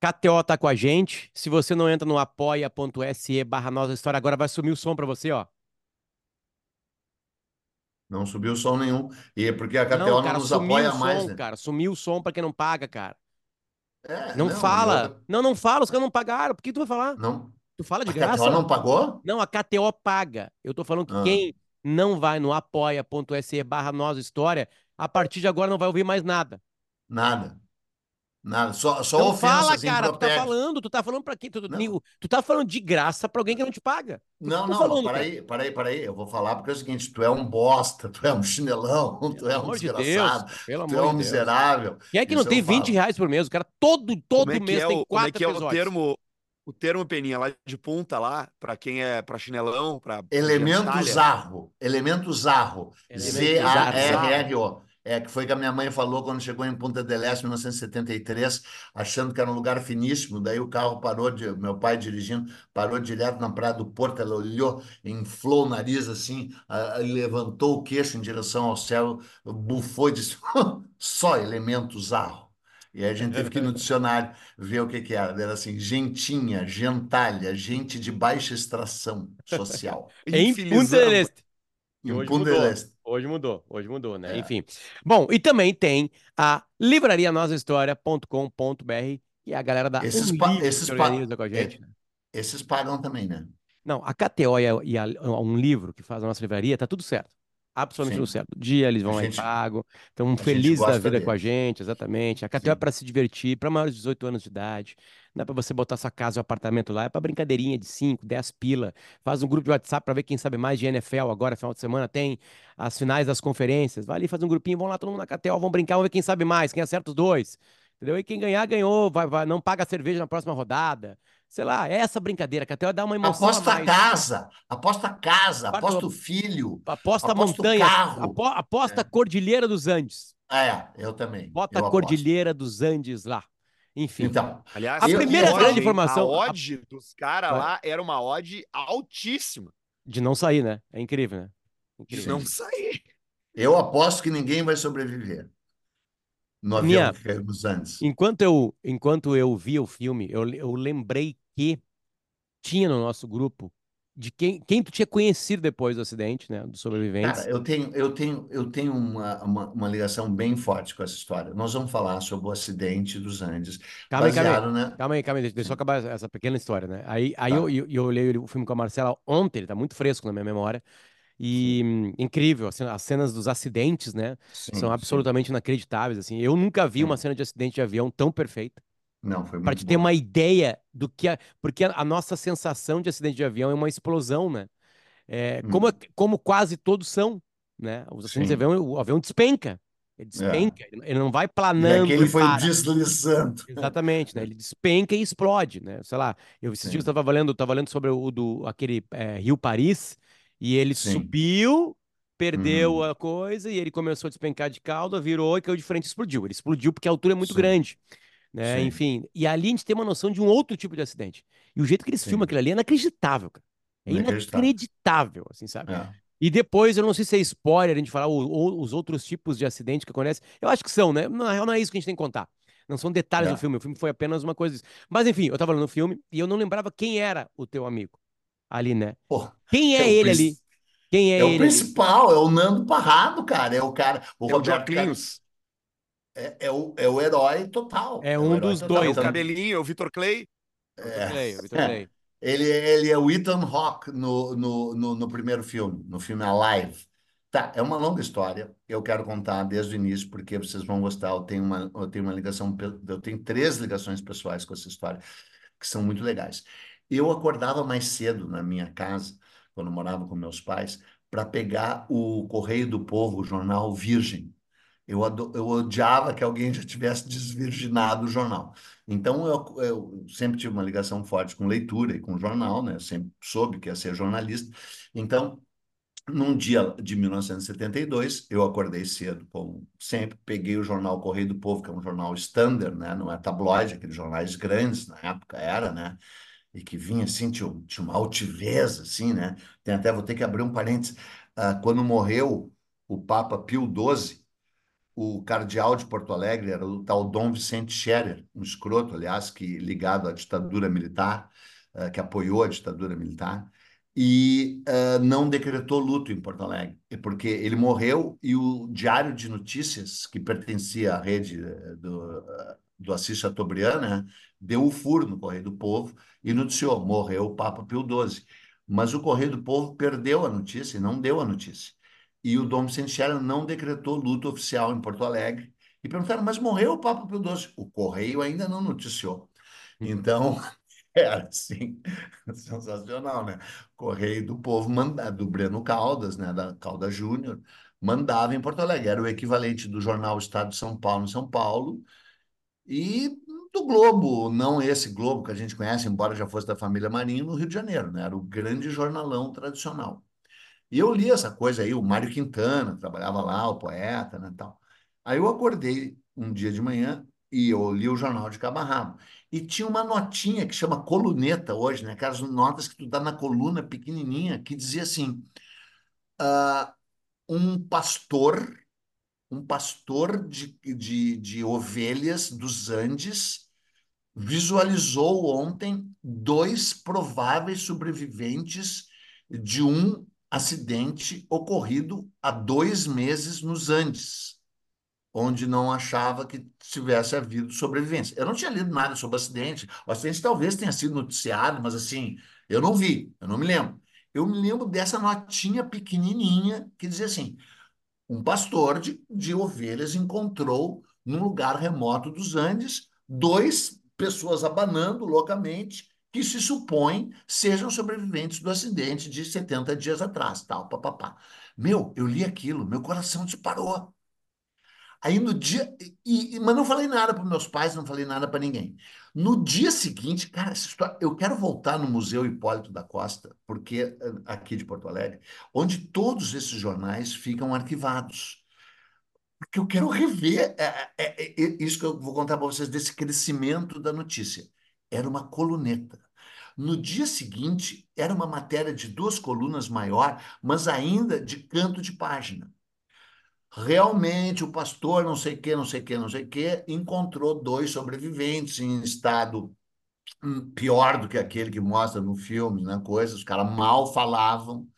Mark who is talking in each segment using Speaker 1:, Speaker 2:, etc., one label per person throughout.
Speaker 1: KTO tá com a gente. Se você não entra no apoia.se barra nossa história, agora vai sumir o som pra você, ó.
Speaker 2: Não subiu som nenhum. E é porque a KTO
Speaker 1: Não,
Speaker 2: não,
Speaker 1: cara,
Speaker 2: nos
Speaker 1: sumiu
Speaker 2: apoia
Speaker 1: o
Speaker 2: mais,
Speaker 1: som,
Speaker 2: né?
Speaker 1: cara. Sumiu o som pra quem não paga, cara.
Speaker 2: É,
Speaker 1: Não
Speaker 2: não,
Speaker 1: fala.
Speaker 2: outra-
Speaker 1: Não, não fala, os caras não pagaram. Por que tu vai falar?
Speaker 2: não.
Speaker 1: Tu fala de
Speaker 2: A KTO
Speaker 1: graça?
Speaker 2: não pagou?
Speaker 1: Não, a KTO paga. Eu tô falando que
Speaker 2: Ah.
Speaker 1: quem não vai no apoia.se barra nossa história, a partir de agora não vai ouvir mais nada.
Speaker 2: Nada. Nada. Só, só
Speaker 1: fala,
Speaker 2: ofensas
Speaker 1: cara, tu tá falando, tu tá falando pra quem? Tu, tu-
Speaker 2: Não.
Speaker 1: tu tá falando de graça pra alguém que não te paga. Tu
Speaker 2: Não,
Speaker 1: tá
Speaker 2: não,
Speaker 1: falando,
Speaker 2: para
Speaker 1: cara.
Speaker 2: aí, para aí, para aí. Eu vou falar porque é o seguinte: tu é um bosta, tu é um chinelão, tu
Speaker 1: Pelo
Speaker 2: é um
Speaker 1: amor de Deus,
Speaker 2: desgraçado, tu é um
Speaker 1: de Deus.
Speaker 2: miserável.
Speaker 1: Quem é que
Speaker 2: Isso
Speaker 1: não tem
Speaker 2: eu falo.
Speaker 1: 20 reais por mês? O cara todo, todo
Speaker 3: é
Speaker 1: mês
Speaker 3: é
Speaker 1: tem
Speaker 3: o, como é
Speaker 1: quatro
Speaker 3: que é o
Speaker 1: episódios.
Speaker 3: termo, o termo Peninha lá de punta lá, pra quem é pra chinelão, pra
Speaker 2: Elemento zarro. Elemento zarro.
Speaker 1: Elemento
Speaker 2: Z-A-R-R-O. É, que foi que a minha mãe falou quando chegou em Punta del Este, em 1973, achando que era um lugar finíssimo. Daí o carro parou, de, meu pai dirigindo, parou direto na Praia do Porto. Ela olhou, inflou o nariz assim, ah, levantou o queixo em direção ao céu, bufou e disse: só elemento zarro. E aí a gente teve que ir no dicionário ver o que que era. Era assim, gentinha, gentalha, gente de baixa extração social.
Speaker 1: Em Punta del. Este.
Speaker 2: Em
Speaker 1: hoje mudou. Hoje mudou, hoje mudou, né?
Speaker 2: É.
Speaker 1: Enfim. Bom, e também tem a livrarianosahistoria.com.br e a galera da
Speaker 2: Esses
Speaker 1: Um Livro
Speaker 2: esses
Speaker 1: que organiza com a gente. né?
Speaker 2: Esses pagam também, né?
Speaker 1: Não, a KTO e, a, e a- Um Livro que faz a nossa livraria, tá tudo certo. Absolutamente
Speaker 2: Sim.
Speaker 1: tudo certo. Dia eles vão
Speaker 2: A
Speaker 1: lá
Speaker 2: gente-
Speaker 1: e pagam. Estão
Speaker 2: gente
Speaker 1: felizes da vida com a gente, exatamente. A KTO é para se divertir, para maiores de 18 anos de idade. Não é para você botar sua casa ou apartamento lá, é para brincadeirinha de 5, 10 pila. Faz um grupo de WhatsApp para ver quem sabe mais de NFL agora, final de semana tem as finais das conferências. Vai ali, faz um grupinho, vão lá todo mundo na KTO, vão brincar, vamos ver quem sabe mais, quem acerta os dois. Entendeu? E quem ganhar, ganhou, vai, vai, não paga a cerveja na próxima rodada. Sei lá, é essa brincadeira, a KTO dá uma emoção a
Speaker 2: Aposta
Speaker 1: mais.
Speaker 2: casa, aposta casa, aposta o filho.
Speaker 1: Aposta
Speaker 2: Aposta o
Speaker 1: montanha,
Speaker 2: carro.
Speaker 1: apo- aposta Cordilheira dos Andes.
Speaker 2: É, eu também.
Speaker 1: Bota
Speaker 2: eu
Speaker 1: a
Speaker 2: aposto.
Speaker 1: Cordilheira dos Andes lá. Enfim.
Speaker 2: Então,
Speaker 3: Aliás,
Speaker 1: A primeira
Speaker 2: eu-
Speaker 1: grande
Speaker 3: a
Speaker 1: informação a-
Speaker 3: odd dos caras lá era uma odd altíssima.
Speaker 1: de não sair, né? É incrível, né?
Speaker 3: De
Speaker 1: Incrível.
Speaker 3: não sair.
Speaker 2: eu aposto que ninguém vai sobreviver no avião
Speaker 1: Minha-
Speaker 2: que Andes.
Speaker 1: Enquanto eu, enquanto eu via o filme, eu, eu lembrei que tinha no nosso grupo de quem, quem tu tinha conhecido depois do acidente, né? Dos sobreviventes.
Speaker 2: Cara, eu tenho, eu tenho, eu tenho uma, uma, uma ligação bem forte com essa história. Nós vamos falar sobre o acidente dos Andes,
Speaker 1: Calma aí, calma aí.
Speaker 2: né?
Speaker 1: Calma aí, calma aí, deixa, eu acabar essa- pequena história, né? Aí, aí eu, eu, eu olhei o filme com a Marcela ontem, ele tá muito fresco na minha memória. E incrível, assim, as cenas dos acidentes, né?
Speaker 2: Sim,
Speaker 1: São
Speaker 2: sim.
Speaker 1: absolutamente inacreditáveis, assim. Eu nunca vi
Speaker 2: Sim.
Speaker 1: uma cena de acidente de avião tão perfeita.
Speaker 2: Não, foi
Speaker 1: Para
Speaker 2: muito
Speaker 1: te ter
Speaker 2: bom.
Speaker 1: uma ideia do que a, porque a, a nossa sensação de acidente de avião é uma explosão, né? É,
Speaker 2: Hum.
Speaker 1: como, como quase todos são, né? Os acidentes de avião, o avião despenca. Ele despenca, ele- ele não vai
Speaker 2: E
Speaker 1: planando e
Speaker 2: foi
Speaker 1: para.
Speaker 2: deslizando.
Speaker 1: Exatamente, né? Ele despenca e explode, né? Sei lá, eu esses dias estava lendo, tava lendo sobre o do aquele é, Rio Paris e ele
Speaker 2: Sim.
Speaker 1: subiu, perdeu
Speaker 2: Uhum.
Speaker 1: a coisa e ele começou a despencar de cauda, virou e caiu de frente e explodiu. Ele explodiu porque a altura é muito
Speaker 2: Sim.
Speaker 1: grande, né?
Speaker 2: Sim.
Speaker 1: Enfim, e ali a gente tem uma noção de um outro tipo de acidente. E o jeito que eles
Speaker 2: Sim.
Speaker 1: filmam aquilo ali é inacreditável, cara. É
Speaker 2: Inacreditável.
Speaker 1: inacreditável, assim, sabe?
Speaker 2: É.
Speaker 1: E depois, eu não sei se é spoiler a gente falar o- o- os outros tipos de acidente que acontecem. Eu acho que são, né? Na real, não é isso que a gente tem que contar. Não são detalhes
Speaker 2: É.
Speaker 1: do filme. O filme foi apenas uma coisa. Mas enfim, eu tava olhando o filme e eu não lembrava quem era o teu amigo ali, né?
Speaker 2: Pô,
Speaker 1: Quem é,
Speaker 2: é o
Speaker 1: ele ali? Quem é,
Speaker 2: É o
Speaker 1: ele ali?
Speaker 2: principal, é o Nando Parrado, cara. É o cara. O
Speaker 3: É o
Speaker 2: Roberto. É, é o, é o herói total.
Speaker 1: É
Speaker 2: o
Speaker 1: um dos
Speaker 2: total.
Speaker 1: dois,
Speaker 3: É o
Speaker 2: Então,
Speaker 3: cabelinho, é o Vitor Clay.
Speaker 2: É,
Speaker 1: Clay, o Vitor
Speaker 2: é.
Speaker 1: Clay.
Speaker 2: Ele, ele é o Ethan Hawke no, no, no, no primeiro filme, no filme Alive. Tá, é uma longa história. Eu quero contar desde o início, porque vocês vão gostar. Eu tenho uma, eu tenho uma ligação, eu tenho três ligações pessoais com essa história, que são muito legais. Eu acordava mais cedo na minha casa, quando eu morava com meus pais, para pegar o Correio do Povo, o jornal Virgem. Eu, eu odiava que alguém já tivesse desvirginado o jornal. Então, eu, eu sempre tive uma ligação forte com leitura e com jornal, né? Eu sempre soube que ia ser jornalista. Então, num dia de 1972, eu acordei cedo, como sempre, peguei o jornal Correio do Povo, que é um jornal standard, né? Não é tabloide, aqueles jornais grandes, na época era, né? E que vinha assim, tinha, tinha uma altivez, assim, né? Tem até, vou ter que abrir um parênteses. Ah, quando morreu o Papa Pio XII, o cardeal de Porto Alegre era o tal Dom Vicente Scherer, um escroto, aliás, que ligado à ditadura militar, uh, que apoiou a ditadura militar, e uh, não decretou luto em Porto Alegre, porque ele morreu e o Diário de Notícias, que pertencia à rede do, do Assis Chateaubriand, né, deu o furo no Correio do Povo e noticiou, morreu o Papa Pio XII. Mas o Correio do Povo perdeu a notícia e não deu a notícia e o Dom Scherer não decretou luto oficial em Porto Alegre. E perguntaram, mas morreu o Papa Pio XII? O Correio ainda não noticiou. Uhum. Então, era assim, sensacional, né? Correio do Povo, manda, do Breno Caldas, né? da Caldas Júnior, mandava em Porto Alegre. Era o equivalente do jornal Estado de São Paulo, em São Paulo, e do Globo, não esse Globo que a gente conhece, embora já fosse da família Marinho, no Rio de Janeiro, né? Era o grande jornalão tradicional. E eu li essa coisa aí, o Mário Quintana trabalhava lá, o poeta, né, tal. Aí eu acordei um dia de manhã e eu li o jornal de Cabarrabo. E tinha uma notinha que chama coluneta hoje, né? Aquelas notas que tu dá na coluna pequenininha, que dizia assim: uh, um pastor, um pastor de, de, de ovelhas dos Andes visualizou ontem dois prováveis sobreviventes de um acidente ocorrido há dois meses nos Andes, onde não achava que tivesse havido sobrevivência. Eu não tinha lido nada sobre o acidente. O acidente talvez tenha sido noticiado, mas assim, eu não vi, eu não me lembro. Eu me lembro dessa notinha pequenininha que dizia assim: um pastor de, de ovelhas encontrou num lugar remoto dos Andes dois pessoas abanando loucamente que se supõe sejam sobreviventes do acidente de 70 dias atrás, tal, papapá. Meu, eu li aquilo, meu coração disparou. Aí no dia. E, mas não falei nada para meus pais, não falei nada para ninguém. No dia seguinte, cara, história, eu quero voltar no Museu Hipólito da Costa, porque eh, aqui de Porto Alegre, onde todos esses jornais ficam arquivados. Porque eu quero rever é, é, é, isso que eu vou contar para vocês desse crescimento da notícia. Era uma coluneta. No dia seguinte, era uma matéria de duas colunas maior, mas ainda de canto de página. Realmente, o pastor, não sei que, não sei que, não sei que, encontrou dois sobreviventes em estado pior do que aquele que mostra no filme, né? Coisas, os caras mal falavam,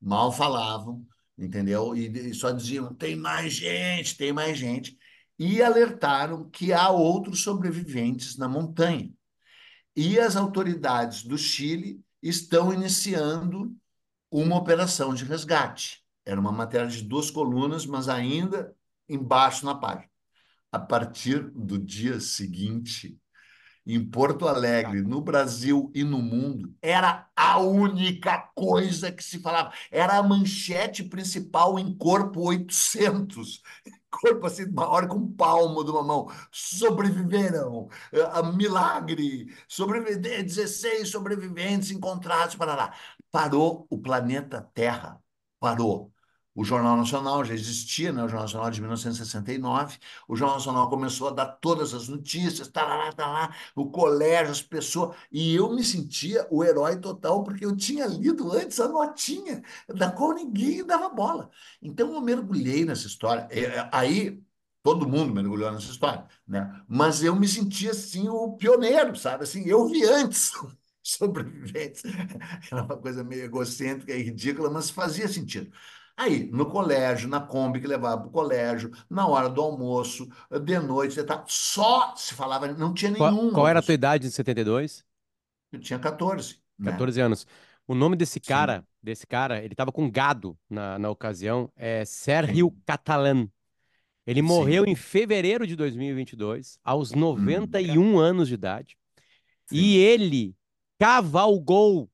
Speaker 2: mal falavam, entendeu? E, e só diziam: tem mais gente, tem mais gente. E alertaram que há outros sobreviventes na montanha. E as autoridades do Chile estão iniciando uma operação de resgate. Era uma matéria de duas colunas, mas ainda embaixo na página. A partir do dia seguinte, em Porto Alegre, no Brasil e no mundo, era a única coisa que se falava. Era a manchete principal em corpo 800 corpo assim maior que um palmo de uma mão. Sobreviveram. Uh, milagre. Sobreviver, 16 sobreviventes encontrados. Parará. Parou o planeta Terra. Parou. O Jornal Nacional já existia, né? o Jornal Nacional de 1969. O Jornal Nacional começou a dar todas as notícias, tá lá, tá lá, o colégio, as pessoas. E eu me sentia o herói total, porque eu tinha lido antes a notinha, da qual ninguém dava bola. Então eu mergulhei nessa história. É, aí todo mundo mergulhou nessa história, né? Mas eu me sentia assim o pioneiro, sabe? Assim, eu vi antes sobreviventes. Era uma coisa meio egocêntrica e ridícula, mas fazia sentido. Aí, no colégio, na Kombi que levava para o colégio, na hora do almoço, de noite, tá, só se falava, não tinha nenhum.
Speaker 1: Qual, qual era a tua idade em 72?
Speaker 2: Eu tinha 14.
Speaker 1: 14 né? anos. O nome desse cara, Sim. desse cara, ele estava com gado na, na ocasião, é Sérgio Catalan. Ele morreu Sim. em fevereiro de 2022, aos 91 hum. anos de idade. Sim. E ele cavalgou.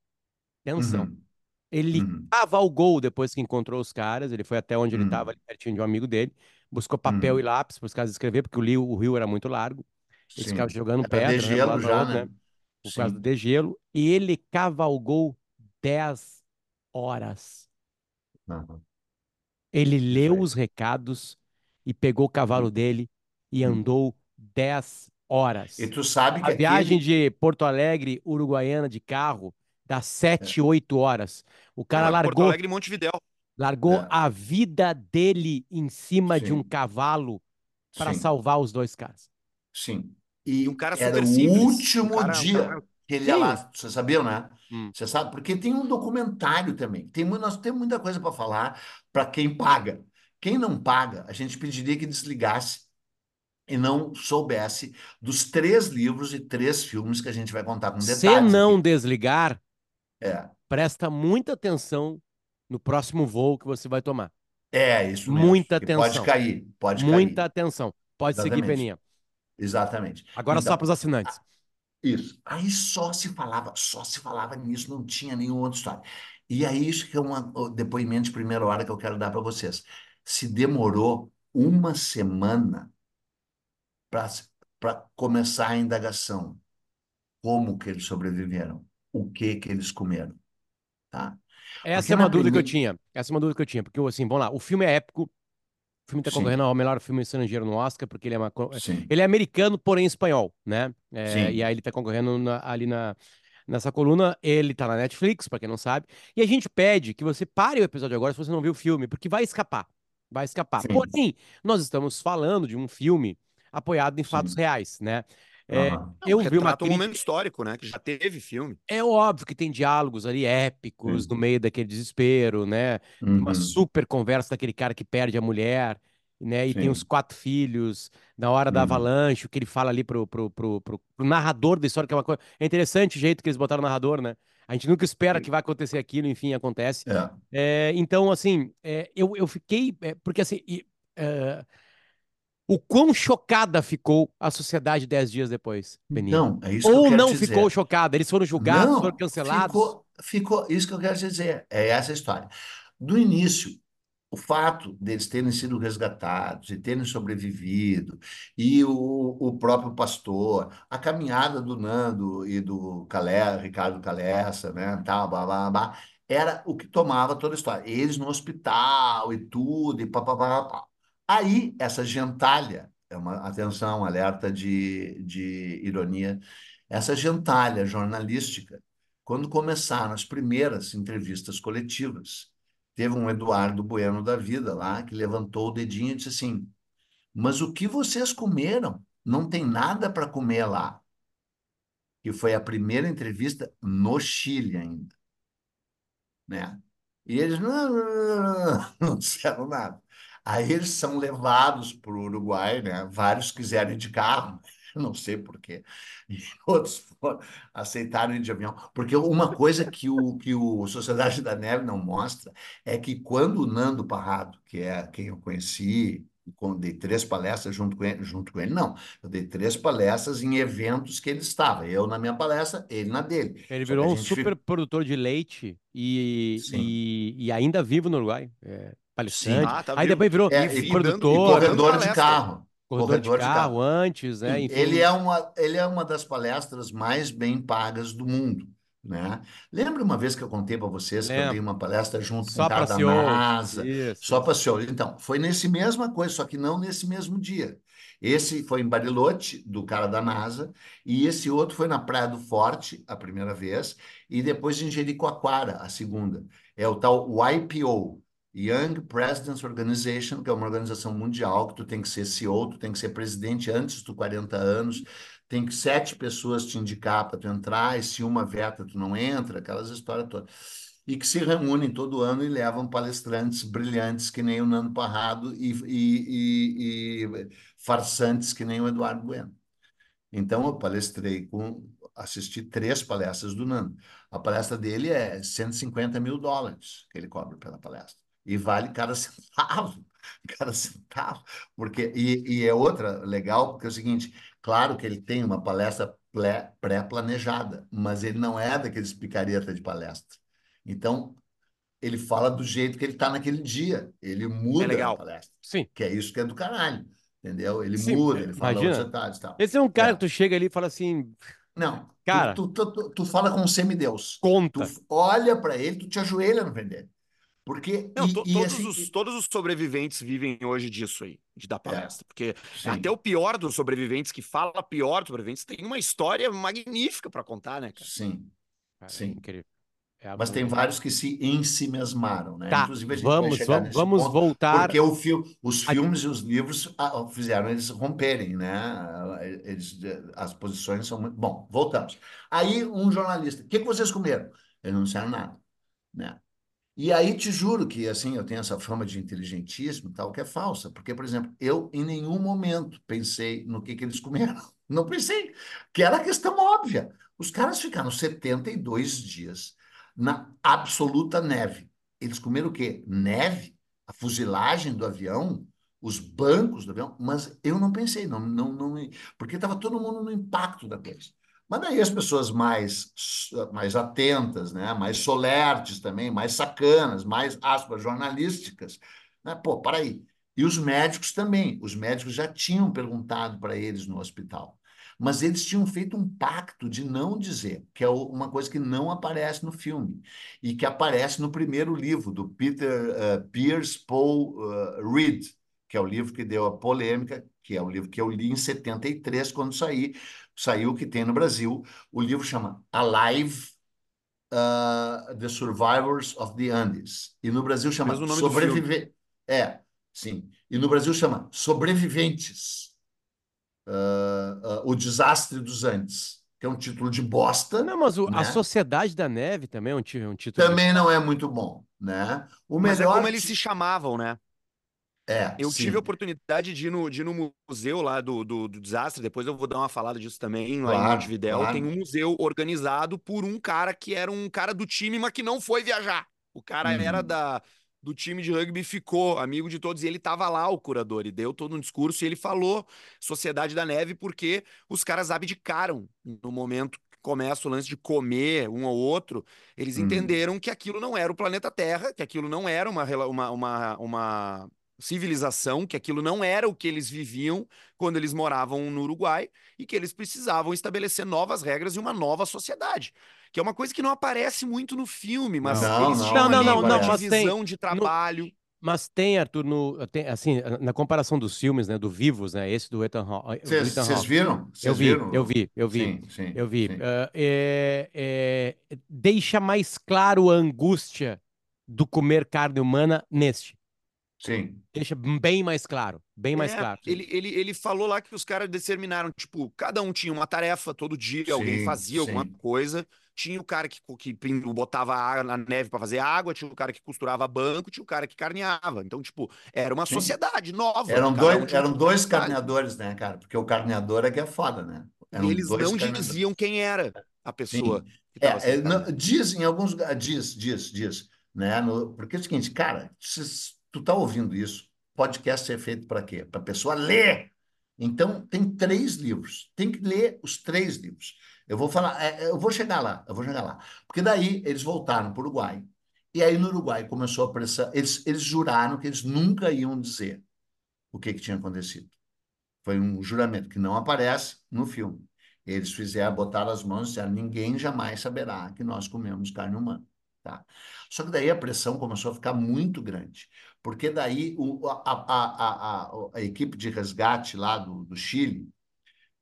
Speaker 1: Atenção. Uhum. Ele uhum. cavalgou depois que encontrou os caras. Ele foi até onde ele estava, uhum. pertinho de um amigo dele. Buscou papel uhum. e lápis para os caras escrever, porque o rio, o rio era muito largo. Eles ficavam jogando era pedra. Né,
Speaker 2: degelo já, né? né?
Speaker 1: Por causa do degelo. E ele cavalgou 10 horas. Uhum. Ele leu os recados e pegou o cavalo uhum. dele e uhum. andou 10 horas.
Speaker 2: E tu sabe que
Speaker 1: a viagem de Porto Alegre, Uruguaiana, de carro, dá 7, é. 8 horas. O cara largou. Porto
Speaker 3: Alegre Montevidéu.
Speaker 1: Largou é. a vida dele em cima Sim. de um cavalo para salvar os dois caras.
Speaker 2: Sim.
Speaker 3: E um cara
Speaker 2: era
Speaker 3: super
Speaker 2: o
Speaker 3: simples.
Speaker 2: último
Speaker 3: Um cara-
Speaker 2: dia
Speaker 3: cara-
Speaker 2: que ele ia
Speaker 1: Sim.
Speaker 2: lá. Você sabia, né?
Speaker 1: Hum.
Speaker 2: Você sabe? Porque tem um documentário também. Tem, nós temos muita coisa para falar para quem paga. Quem não paga, a gente pediria que desligasse e não soubesse dos três livros e três filmes que a gente vai contar com detalhes.
Speaker 1: Se não
Speaker 2: aqui.
Speaker 1: desligar,
Speaker 2: É,
Speaker 1: presta muita atenção no próximo voo que você vai tomar.
Speaker 2: é isso mesmo.
Speaker 1: Muita
Speaker 2: Pode
Speaker 1: atenção.
Speaker 2: cair, pode
Speaker 1: Muita
Speaker 2: cair.
Speaker 1: atenção. Pode seguir,
Speaker 2: Exatamente.
Speaker 1: Peninha.
Speaker 2: Exatamente.
Speaker 1: Agora só
Speaker 2: Então,
Speaker 1: para os assinantes.
Speaker 2: Isso. Aí só se falava, só se falava nisso, não tinha nenhuma outra história. E aí isso que é o depoimento de primeira hora que eu quero dar para vocês. Se demorou uma semana para começar a indagação. Como que eles sobreviveram? O que que eles comeram? Tá?
Speaker 1: Essa
Speaker 2: Porque
Speaker 1: é uma dúvida que eu
Speaker 2: primeira-
Speaker 1: tinha. Essa é uma dúvida que eu tinha. Porque, assim, vamos lá. O filme é épico. O filme tá
Speaker 2: Sim.
Speaker 1: concorrendo ao melhor filme estrangeiro no Oscar, porque ele é uma.
Speaker 2: Sim.
Speaker 1: Ele é americano, porém espanhol, né? É, e aí ele tá concorrendo na- ali na, nessa coluna. Ele tá na Netflix, pra quem não sabe. E a gente pede que você pare o episódio agora se você não viu o filme, porque vai escapar. Vai escapar.
Speaker 2: Sim.
Speaker 1: Porém, nós estamos falando de um filme apoiado em fatos
Speaker 2: Sim.
Speaker 1: reais, né? É,
Speaker 2: Aham.
Speaker 1: eu vi uma
Speaker 3: retrata um
Speaker 1: crítica.
Speaker 3: momento histórico, né? Que já teve filme.
Speaker 1: É óbvio que tem diálogos ali épicos
Speaker 2: Sim.
Speaker 1: no meio daquele desespero, né? Tem uma
Speaker 2: Uhum.
Speaker 1: super conversa daquele cara que perde a mulher, né? E tem
Speaker 2: Sim.
Speaker 1: os quatro filhos, na hora da
Speaker 2: Uhum.
Speaker 1: avalanche, o que ele fala ali pro, pro, pro, pro, pro narrador da história, que é uma coisa. É interessante o jeito que eles botaram o narrador, né? A gente nunca espera que vai acontecer aquilo, enfim, acontece.
Speaker 2: É.
Speaker 1: É, então, assim, é, eu, eu fiquei. é, porque assim. e, é, o quão chocada ficou a sociedade dez dias depois, Peninha?
Speaker 2: Então, é isso que eu
Speaker 1: Ou
Speaker 2: quero
Speaker 1: não
Speaker 2: dizer.
Speaker 1: ficou chocada? Eles foram julgados,
Speaker 2: Não,
Speaker 1: foram cancelados?
Speaker 2: Ficou, ficou, isso que eu quero dizer, é essa a história. Do início, o fato deles terem sido resgatados e terem sobrevivido, e o, o próprio pastor, a caminhada do Nando e do Calé, Ricardo Calessa, né, tal, blá, blá, blá, era o que tomava toda a história. Eles no hospital e tudo, e pá, pá, pá, pá. Aí, essa gentalha, é uma atenção, alerta de, de ironia, essa gentalha jornalística, quando começaram as primeiras entrevistas coletivas, teve um Eduardo Bueno da vida lá que levantou o dedinho e disse assim: Mas o que vocês comeram? Não tem nada para comer lá. Que foi a primeira entrevista no Chile ainda. Né? E eles não, não, não, não, não disseram nada. Aí eles são levados para o Uruguai, né? Vários quiseram ir de carro, não sei por quê. E outros foram, aceitaram ir de avião. Porque uma coisa que o, que o Sociedade da Neve não mostra é que quando o Nando Parrado, que é quem eu conheci, quando dei três palestras junto com ele, junto com ele, não. Eu dei três palestras em eventos que ele estava. Eu na minha palestra, ele na dele.
Speaker 1: Ele virou um super produtor de leite e, e, e ainda vivo no Uruguai. É, palestrante.
Speaker 3: Ah, tá
Speaker 1: Aí depois virou
Speaker 2: É,
Speaker 3: E- e
Speaker 1: produtor,
Speaker 3: dando-
Speaker 2: corredor
Speaker 3: dando
Speaker 2: de carro.
Speaker 1: corredor de
Speaker 2: corredor de
Speaker 1: carro
Speaker 2: carro.
Speaker 1: antes, né? Enfim.
Speaker 2: Ele é uma, ele é uma das palestras mais bem pagas do mundo, né? Lembra uma vez que eu contei para vocês que eu dei uma palestra junto com
Speaker 1: Só
Speaker 2: o cara
Speaker 1: para
Speaker 2: da. NASA,
Speaker 1: Isso.
Speaker 2: só para CEO. Então, foi nesse mesma coisa, só que não nesse mesmo dia. Esse foi em Bariloche, do cara da NASA, e esse outro foi na Praia do Forte, a primeira vez, e depois em Jericoacoara, a segunda. É o tal YPO, Young Presidents Organization, que é uma organização mundial que tu tem que ser CEO, tu tem que ser presidente antes dos 40 anos, tem que sete pessoas te indicar para tu entrar, e se uma veta tu não entra, aquelas histórias todas. E que se reúnem todo ano e levam palestrantes brilhantes que nem o Nando Parrado e, e, e, e farsantes que nem o Eduardo Bueno. Então, eu palestrei com, assisti três palestras do Nando. A palestra dele é 150 mil dólares que ele cobra pela palestra. E vale cada centavo, cada centavo. Porque, e, e é outra legal, porque é o seguinte, claro que ele tem uma palestra pré- pré-planejada, mas ele não é daqueles picareta de palestra. Então, ele fala do jeito que ele está naquele dia. Ele muda a
Speaker 3: legal.
Speaker 2: palestra,
Speaker 1: Sim.
Speaker 2: que é isso que é do caralho. Entendeu? Ele
Speaker 1: Sim,
Speaker 2: muda, ele fala
Speaker 1: imagina.
Speaker 2: detalhes e tal.
Speaker 1: Esse é um cara
Speaker 2: É.
Speaker 1: que tu chega ali e fala assim,
Speaker 2: Não,
Speaker 1: Cara.
Speaker 2: tu, tu, tu, tu fala com um semideus. Tu
Speaker 1: conta.
Speaker 2: f- olha para ele, tu te ajoelha no dele. Porque.
Speaker 3: Não,
Speaker 2: e-
Speaker 3: to-
Speaker 2: e
Speaker 3: todos,
Speaker 2: assim,
Speaker 3: os, todos os sobreviventes vivem hoje disso aí, de dar palestra. Porque
Speaker 2: sim.
Speaker 3: até o pior dos sobreviventes, que fala pior dos sobreviventes, tem uma história magnífica para contar, né, cara?
Speaker 2: Sim,
Speaker 1: Cara, é
Speaker 2: Sim.
Speaker 1: incrível. É a
Speaker 2: Mas tem vários que se ensimesmaram, né?
Speaker 1: Tá,
Speaker 2: Inclusive, a gente
Speaker 1: vamos, vamos, vamos
Speaker 2: ponto,
Speaker 1: voltar.
Speaker 2: porque o fil os
Speaker 1: a-
Speaker 2: filmes e os livros ah, fizeram eles romperem, né? Eles, as posições são muito... Bom, voltamos. Aí, um jornalista, o que, que vocês comeram? Eles não disseram nada, né? E aí te juro que assim eu tenho essa fama de inteligentíssimo, tal, que é falsa, porque por exemplo, eu em nenhum momento pensei no que que eles comeram. Não pensei, que era a questão óbvia. Os caras ficaram 72 dias na absoluta neve. Eles comeram o quê? Neve? A fuselagem do avião? Os bancos do avião? Mas eu não pensei, não, não, não, porque estava todo mundo no impacto da coisa. Mas daí as pessoas mais, mais atentas, né? mais solertes também, mais sacanas, mais aspas jornalísticas, né? Pô, para aí. E os médicos também. Os médicos já tinham perguntado para eles no hospital. Mas eles tinham feito um pacto de não dizer, que é uma coisa que não aparece no filme e que aparece no primeiro livro do Peter uh, Pierce Paul uh, Reed, que é o livro que deu a polêmica, que é o livro que eu li em 73 quando saí, saiu que tem no Brasil. O livro chama Alive, uh, The Survivors of the Andes. E no Brasil chama Sobreviver. É, sim. E no Brasil chama Sobreviventes. Uh, uh, o Desastre dos Andes, que é um título de bosta.
Speaker 1: Não, mas o-
Speaker 2: né?
Speaker 1: a Sociedade da Neve também é um, ti- um título.
Speaker 2: Também não é muito bom, né? O
Speaker 3: Mas é
Speaker 2: melhor
Speaker 3: como eles se chamavam, né?
Speaker 2: É,
Speaker 3: Eu
Speaker 2: sim.
Speaker 3: tive a oportunidade de ir no, de ir no museu lá do, do, do desastre, depois eu vou dar uma falada disso também, lá em Montevidéu.
Speaker 2: claro.
Speaker 3: Tem um museu organizado por um cara que era um cara do time, mas que não foi viajar. O cara
Speaker 2: Uhum.
Speaker 3: era da, do time de rugby, ficou amigo de todos, e ele tava lá, o curador, e deu todo um discurso, e ele falou Sociedade da Neve, porque os caras abdicaram no momento que começa o lance de comer um ou outro, eles
Speaker 2: Uhum.
Speaker 3: entenderam que aquilo não era o planeta Terra, que aquilo não era uma, uma, uma, uma civilização, que aquilo não era o que eles viviam quando eles moravam no Uruguai e que eles precisavam estabelecer novas regras e uma nova sociedade. Que é uma coisa que não aparece muito no filme, mas
Speaker 2: Não,
Speaker 3: eles
Speaker 2: não,
Speaker 1: não,
Speaker 3: ali
Speaker 1: não,
Speaker 3: uma
Speaker 1: não, mas tem-
Speaker 3: de trabalho.
Speaker 1: Mas tem, Arthur, no, tem, assim, na comparação dos filmes, né, do Vivos, né, esse do Ethan Hawke. do
Speaker 2: Vocês viram? Vocês
Speaker 1: Eu vi,
Speaker 2: viram?
Speaker 1: eu vi, eu vi.
Speaker 2: Sim, sim,
Speaker 1: Eu vi.
Speaker 2: sim.
Speaker 1: Ah, é- é, deixa mais claro a angústia do comer carne humana neste.
Speaker 2: Sim.
Speaker 1: Deixa bem mais claro. Bem mais
Speaker 3: É,
Speaker 1: claro.
Speaker 3: Ele, ele, ele falou lá que os caras determinaram, tipo, cada um tinha uma tarefa, todo dia alguém
Speaker 2: Sim,
Speaker 3: fazia alguma
Speaker 2: sim.
Speaker 3: coisa. Tinha o cara que, que botava água na neve para fazer água, tinha o cara que costurava banco, tinha o cara que carneava. Então, tipo, era uma
Speaker 2: Sim.
Speaker 3: sociedade nova.
Speaker 2: Eram dois, eram dois carneadores, né, cara? Porque o carneador é que é foda, né?
Speaker 3: E
Speaker 2: Eram
Speaker 3: eles
Speaker 2: dois
Speaker 3: não diziam quem era a pessoa
Speaker 2: É, é, não, diz em alguns lugares, diz, diz, diz, né? No- porque é o seguinte, cara, se tu tá ouvindo isso, podcast é feito para quê? Para a pessoa ler. Então, tem três livros. Tem que ler os três livros. Eu vou falar, é, eu vou chegar lá, eu vou chegar lá. Porque daí eles voltaram para o Uruguai. E aí no Uruguai começou a pressão. Eles, eles juraram que eles nunca iam dizer o que, que tinha acontecido. Foi um juramento que não aparece no filme. Eles fizeram, botaram as mãos e disseram: ninguém jamais saberá que nós comemos carne humana. Tá? Só que daí a pressão começou a ficar muito grande, porque daí o, a, a, a, a, equipe de resgate lá do, do Chile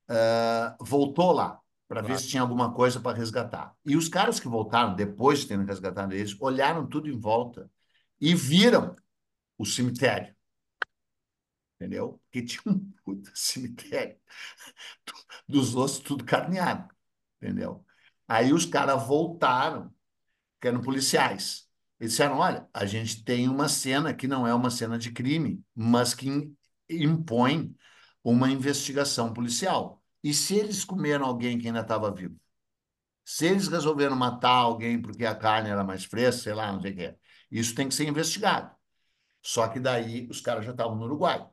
Speaker 2: uh, voltou lá para ver
Speaker 1: Claro.
Speaker 2: se tinha alguma coisa para resgatar. E os caras que voltaram, depois de terem resgatado eles, olharam tudo em volta e viram o cemitério. Entendeu? Porque tinha um puta cemitério dos ossos tudo carneado. Entendeu? Aí os caras voltaram, que eram policiais. Eles disseram: olha, a gente tem uma cena que não é uma cena de crime, mas que impõe uma investigação policial. E se eles comeram alguém que ainda estava vivo? Se eles resolveram matar alguém porque a carne era mais fresca, sei lá, não sei o que, isso tem que ser investigado. Só que daí os caras já estavam no Uruguai.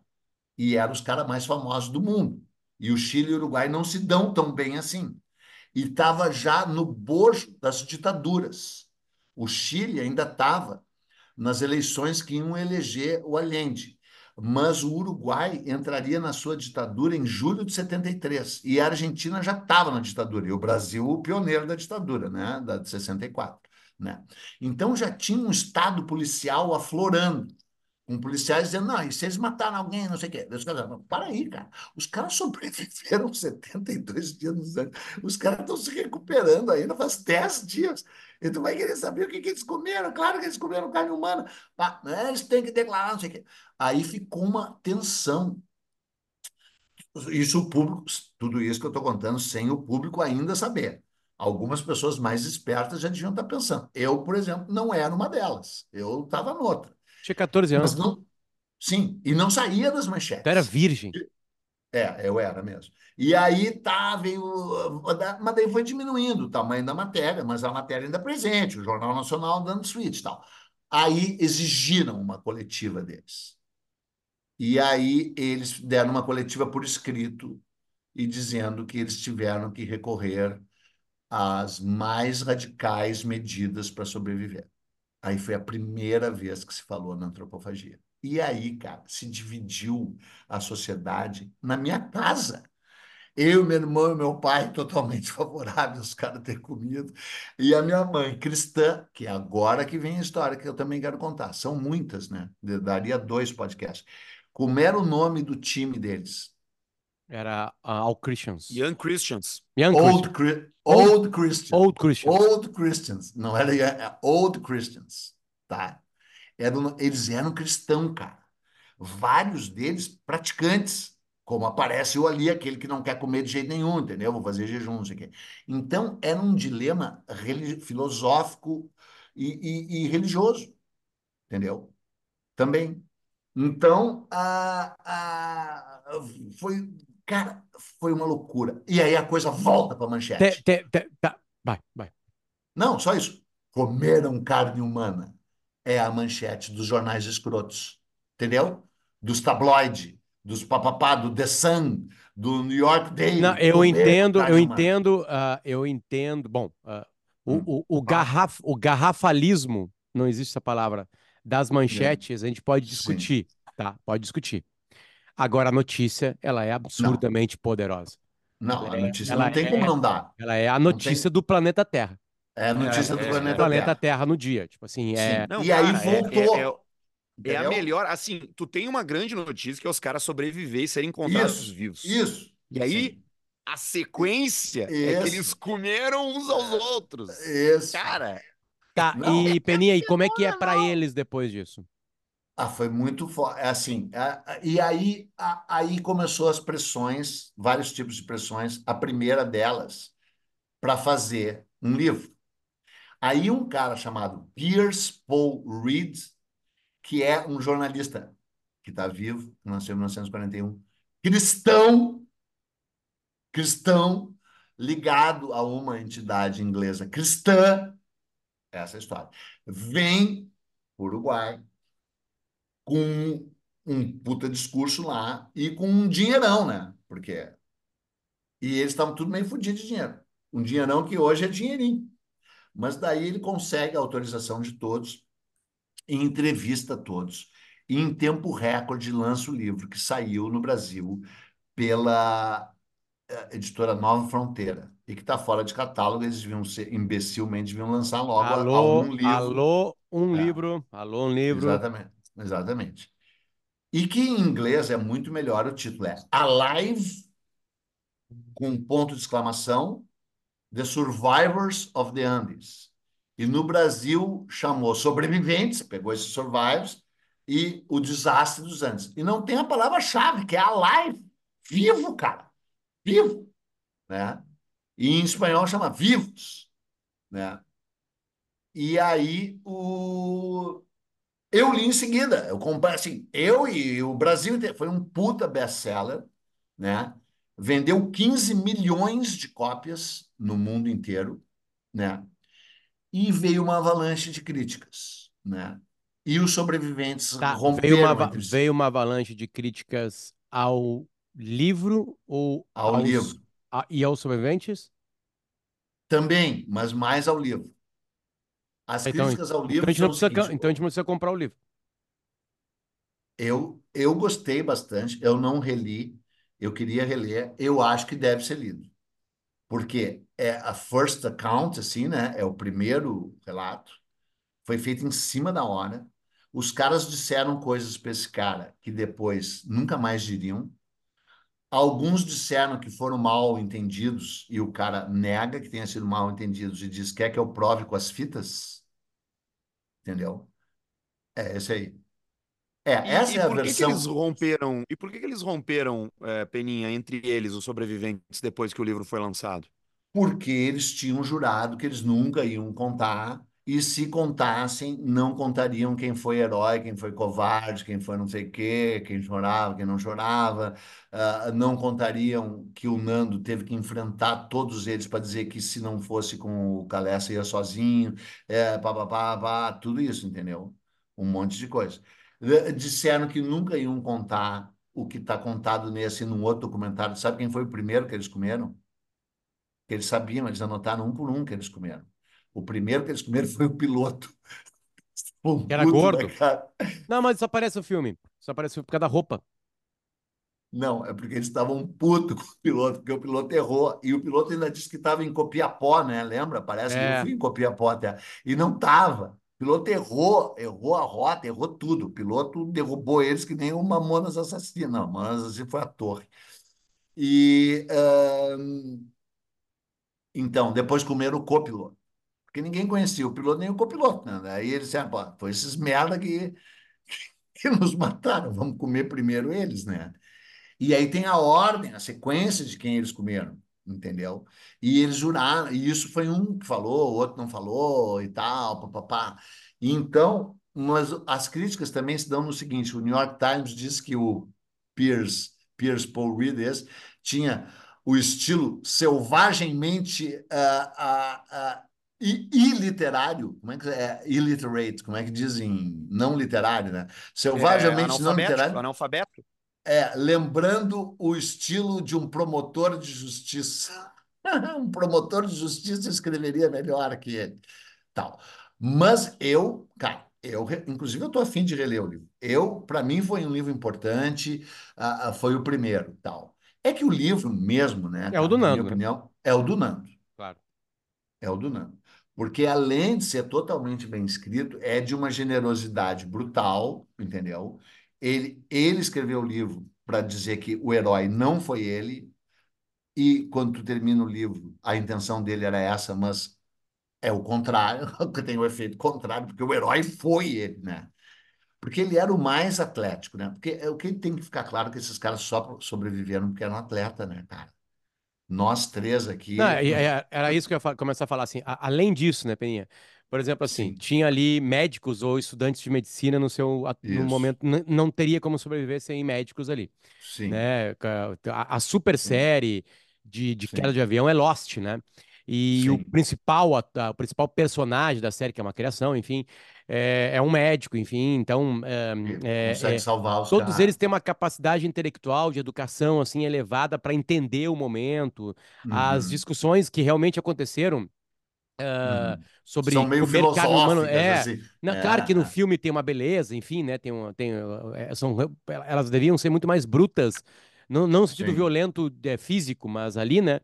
Speaker 2: E eram os caras mais famosos do mundo. E o Chile e o Uruguai não se dão tão bem assim. E estava já no bojo das ditaduras. O Chile ainda estava nas eleições que iam eleger o Allende. Mas o Uruguai entraria na sua ditadura em julho de 73. E a Argentina já estava na ditadura. E o Brasil, o pioneiro da ditadura, né? da de 64. Né? Então já tinha um Estado policial aflorando. com policiais dizendo, não, e se eles mataram alguém, não sei o quê. Os caras, para aí, cara. Os caras sobreviveram 72 dias nos anos. Os caras estão se recuperando ainda faz 10 dias. E tu vai querer saber o que, que eles comeram. Claro que eles comeram carne humana. Eles têm que declarar, não sei o quê. Aí ficou uma tensão. Isso o público, tudo isso que eu estou contando, sem o público ainda saber. Algumas pessoas mais espertas já deviam estar pensando. Eu, por exemplo, não era uma delas. Eu estava noutra.
Speaker 1: Tinha 14 anos.
Speaker 2: Mas não, sim, e não saía das manchetes.
Speaker 1: Tu era virgem.
Speaker 2: É, eu era mesmo. E aí tá, veio. Mas daí foi diminuindo o tamanho da matéria, mas a matéria ainda é presente, o Jornal Nacional dando switch e tal. Aí exigiram uma coletiva deles. E aí eles deram uma coletiva por escrito e dizendo que eles tiveram que recorrer às mais radicais medidas para sobreviver. Aí foi a primeira vez que se falou na antropofagia. E aí, cara, se dividiu a sociedade na minha casa. Eu, meu irmão e meu pai totalmente favoráveis os caras ter comido. E a minha mãe, cristã, que é agora que vem a história que eu também quero contar. São muitas, né? Daria dois podcasts. Como era o nome do time deles?
Speaker 1: Era uh, All Christians.
Speaker 3: Young Christians.
Speaker 1: Young
Speaker 2: Old,
Speaker 1: Christians.
Speaker 2: Cri Old Christians.
Speaker 1: Old Christians.
Speaker 2: Old Christians. Não era young, é Old Christians, tá? Era, eles eram cristãos, cara. Vários deles praticantes, como aparece o ali, aquele que não quer comer de jeito nenhum, entendeu? Vou fazer jejum, não sei o quê. Então, era um dilema filosófico e, e, e religioso, entendeu? Também. Então, a, a, foi, cara, foi uma loucura. E aí a coisa volta para manchete.
Speaker 1: Te, te, te, tá. Vai, vai.
Speaker 2: Não, só isso. Comeram carne humana. É a manchete dos jornais escrotos. Entendeu? Dos tabloides, dos papapá, do The Sun, do New York Daily.
Speaker 1: Não, eu entendo, eu entendo, uh, eu entendo. Bom, uh, o, hum. o, o, garraf, o garrafalismo, não existe essa palavra das manchetes, a gente pode discutir, Sim. tá? Pode discutir. Agora, a notícia, ela é absurdamente não. poderosa.
Speaker 2: Não, ela a é, notícia é, não tem é, como não dar.
Speaker 1: Ela é a notícia tem... do planeta Terra.
Speaker 2: É a notícia do
Speaker 1: é,
Speaker 2: planeta,
Speaker 1: planeta
Speaker 2: Terra.
Speaker 1: Terra. no dia. Tipo assim, é...
Speaker 2: Não, e cara, aí voltou.
Speaker 3: É, a melhor, assim, tu tem uma grande notícia que é os caras sobreviver e serem encontrados
Speaker 2: isso,
Speaker 3: vivos.
Speaker 2: Isso.
Speaker 3: E aí, Sim. a sequência isso. é que eles comeram uns aos outros.
Speaker 2: Isso.
Speaker 3: Cara,
Speaker 1: Tá, não. e Peninha, e como é que é para eles depois disso?
Speaker 2: Ah, foi muito forte. É assim, é, e aí, aí começou as pressões, vários tipos de pressões. A primeira delas, para fazer um livro. Aí um cara chamado Pierce Paul Reed, que é um jornalista que está vivo, nasceu em 1941, cristão, cristão, ligado a uma entidade inglesa cristã, essa é história. Vem Uruguai com um puta discurso lá e com um dinheirão, né? Porque e eles estavam tudo meio fodidos de dinheiro. Um dinheirão que hoje é dinheirinho. Mas daí ele consegue a autorização de todos e entrevista todos. E em tempo recorde lança o livro que saiu no Brasil pela eh, editora Nova Fronteira e que está fora de catálogo, eles deviam ser, imbecilmente, deviam lançar logo
Speaker 1: alô,
Speaker 2: um livro.
Speaker 1: Alô, um é. livro. Alô, um livro.
Speaker 2: Exatamente, exatamente. E que em inglês é muito melhor, o título é Alive, com ponto de exclamação, The Survivors of the Andes. E no Brasil chamou Sobreviventes, pegou esses survivors, e o Desastre dos Andes. E não tem a palavra-chave, que é alive, vivo, cara, vivo, né? E em espanhol chama vivos, né? E aí o eu li em seguida, eu comprei assim, eu e o Brasil inteiro, foi um puta best-seller, né? Vendeu 15 milhões de cópias no mundo inteiro, né? E veio uma avalanche de críticas, né? E os sobreviventes
Speaker 1: tá, romperam veio uma, veio uma avalanche de críticas ao livro ou
Speaker 2: ao aos, livro
Speaker 1: a, e aos sobreviventes?
Speaker 2: Também, mas mais ao livro. As então, críticas ao livro.
Speaker 1: Então a, gente não precisa, seguinte, então a gente não precisa comprar o livro.
Speaker 2: Eu, eu gostei bastante, eu não reli, eu queria reler, eu acho que deve ser lido. Porque é a first account, assim, né? É o primeiro relato. Foi feito em cima da hora. Os caras disseram coisas para esse cara que depois nunca mais diriam. Alguns disseram que foram mal entendidos e o cara nega que tenha sido mal entendidos e diz quer que eu prove com as fitas. Entendeu? É esse aí. É,
Speaker 3: E,
Speaker 2: essa
Speaker 3: e
Speaker 2: é a
Speaker 3: por que
Speaker 2: versão.
Speaker 3: eles romperam? E por que que eles romperam, eh, Peninha, entre eles, os sobreviventes, depois que o livro foi lançado?
Speaker 2: porque eles tinham jurado que eles nunca iam contar, e se contassem, não contariam quem foi herói, quem foi covarde, quem foi não sei o quê, quem chorava, quem não chorava, ah, não contariam que o Nando teve que enfrentar todos eles para dizer que se não fosse com o Calessa ia sozinho, é, pá, pá, pá, pá, tudo isso, entendeu? Um monte de coisa. Eh, Disseram que nunca iam contar o que está contado nesse num outro documentário. Sabe quem foi o primeiro que eles comeram? que eles sabiam, eles anotaram um por um que eles comeram. O primeiro que eles comeram foi o piloto.
Speaker 1: Que era
Speaker 2: puto, né,
Speaker 1: gordo. Não, mas só aparece o filme. Só aparece por causa da roupa.
Speaker 2: Não, é porque eles estavam putos com o piloto, porque o piloto errou. E o piloto ainda disse que estava em Copiapó, né? Lembra? Parece que eu
Speaker 1: É.
Speaker 2: fui em Copiapó até. E não estava. Piloto errou, errou a rota, errou tudo. O piloto derrubou eles que nem o Mamonas Assassino. Não, Mamonas Assassino foi a torre. E ahn, então, depois comeram o copiloto. Porque ninguém conhecia o piloto nem o copiloto, né? Daí eles disseram, pô, foi esses merda que, que nos mataram, vamos comer primeiro eles, né? E aí tem a ordem, a sequência de quem eles comeram, entendeu? E eles juraram, e isso foi um que falou, o outro não falou e tal, papapá. E então, mas as críticas também se dão no seguinte: o New York Times diz que o Pierce, Pierce Paul Reed esse, tinha o estilo selvagemmente ah, ah, i- iliterário, como é que é? Illiterate, como é que dizem? Não literário, né?
Speaker 3: É,
Speaker 2: Selvagemente não literário.
Speaker 3: analfabeto.
Speaker 2: É, lembrando o estilo de um promotor de justiça. Um promotor de justiça escreveria melhor que ele. Tal. Mas eu, cara, eu, inclusive, eu estou afim de reler o livro. Eu, para mim, foi um livro importante, ah, foi o primeiro, tal. É que o livro mesmo, né,
Speaker 1: É o do
Speaker 2: na
Speaker 1: Nando,
Speaker 2: minha
Speaker 1: né?
Speaker 2: opinião, é o do Nando.
Speaker 1: Claro.
Speaker 2: É o do Nando. Porque além de ser totalmente bem escrito, é de uma generosidade brutal, entendeu? Ele, ele escreveu o livro para dizer que o herói não foi ele, e quando tu termina o livro, a intenção dele era essa, mas é o contrário, que tem o efeito contrário, porque o herói foi ele, né? Porque ele era o mais atlético, né? Porque é o que tem que ficar claro é que esses caras só sobreviveram porque eram atleta, né, cara? Nós três aqui,
Speaker 1: Não, e- e- era isso que eu ia começar a falar assim. além disso, né, Peninha? Por exemplo, assim,
Speaker 2: Sim.
Speaker 1: tinha ali médicos ou estudantes de medicina no seu no momento não teria como sobreviver sem médicos ali,
Speaker 2: sim,
Speaker 1: né? A, a super série de, de
Speaker 2: Sim.
Speaker 1: queda de avião é Lost, né? E o
Speaker 2: Sim.
Speaker 1: principal a- o principal personagem da série que é uma criação, enfim, é, é um médico, enfim. Então, é, é-
Speaker 2: consegue
Speaker 1: é-
Speaker 2: salvar os
Speaker 1: Todos
Speaker 2: caras.
Speaker 1: eles têm uma capacidade intelectual de educação assim elevada para entender o momento, as
Speaker 2: Uhum,
Speaker 1: discussões que realmente aconteceram
Speaker 2: uhum.
Speaker 1: sobre
Speaker 2: São meio
Speaker 1: carne humana.
Speaker 2: filosóficas,
Speaker 1: É,
Speaker 2: assim.
Speaker 1: não,
Speaker 2: É,
Speaker 1: claro que no
Speaker 2: é.
Speaker 1: filme tem uma beleza, enfim, né? Tem, uma, tem eh, são, elas deviam ser muito mais brutas, não, não no sentido
Speaker 2: Sim.
Speaker 1: violento eh, físico, mas ali, né?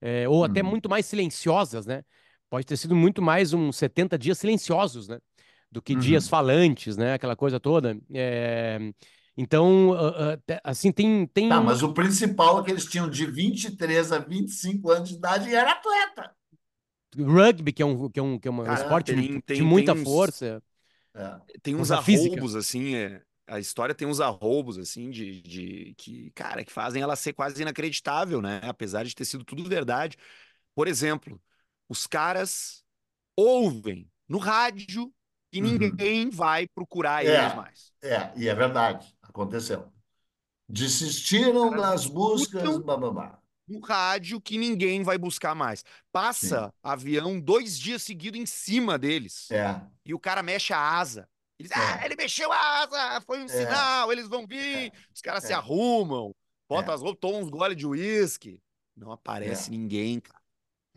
Speaker 1: eh, ou até
Speaker 2: Uhum.
Speaker 1: muito mais silenciosas, né? Pode ter sido muito mais uns 70 dias silenciosos, né? Do que dias
Speaker 2: Uhum.
Speaker 1: falantes, né? Aquela coisa toda. Eh, então, assim, tem, tem
Speaker 2: Tá, mas o principal é que eles tinham de 23 a 25 anos de idade e era atleta.
Speaker 1: Rugby, que é um, que é um, que é um esporte
Speaker 3: tem-
Speaker 1: de
Speaker 3: tem-
Speaker 1: muita
Speaker 3: tem uns-
Speaker 1: força.
Speaker 2: É.
Speaker 3: Tem uns arroubos, assim, é, a história tem uns arroubos, assim, de, de que, cara, que fazem ela ser quase inacreditável, né? Apesar de ter sido tudo verdade. Por exemplo, os caras ouvem no rádio e
Speaker 2: Uhum.
Speaker 3: ninguém vai procurar
Speaker 2: É.
Speaker 3: eles mais.
Speaker 2: É, e é verdade, aconteceu. Desistiram das buscas,
Speaker 3: escutam- No rádio que ninguém vai buscar mais. Passa avião dois dias seguidos em cima deles.
Speaker 2: É,
Speaker 3: e o cara mexe a asa. Eles,
Speaker 2: É.
Speaker 3: ah, ele mexeu a asa, foi um
Speaker 2: É.
Speaker 3: sinal, eles vão vir. Os caras se
Speaker 2: É.
Speaker 3: arrumam, botam
Speaker 2: É.
Speaker 3: as roupas, tomam uns gole de uísque. Não aparece
Speaker 2: É.
Speaker 3: ninguém, cara.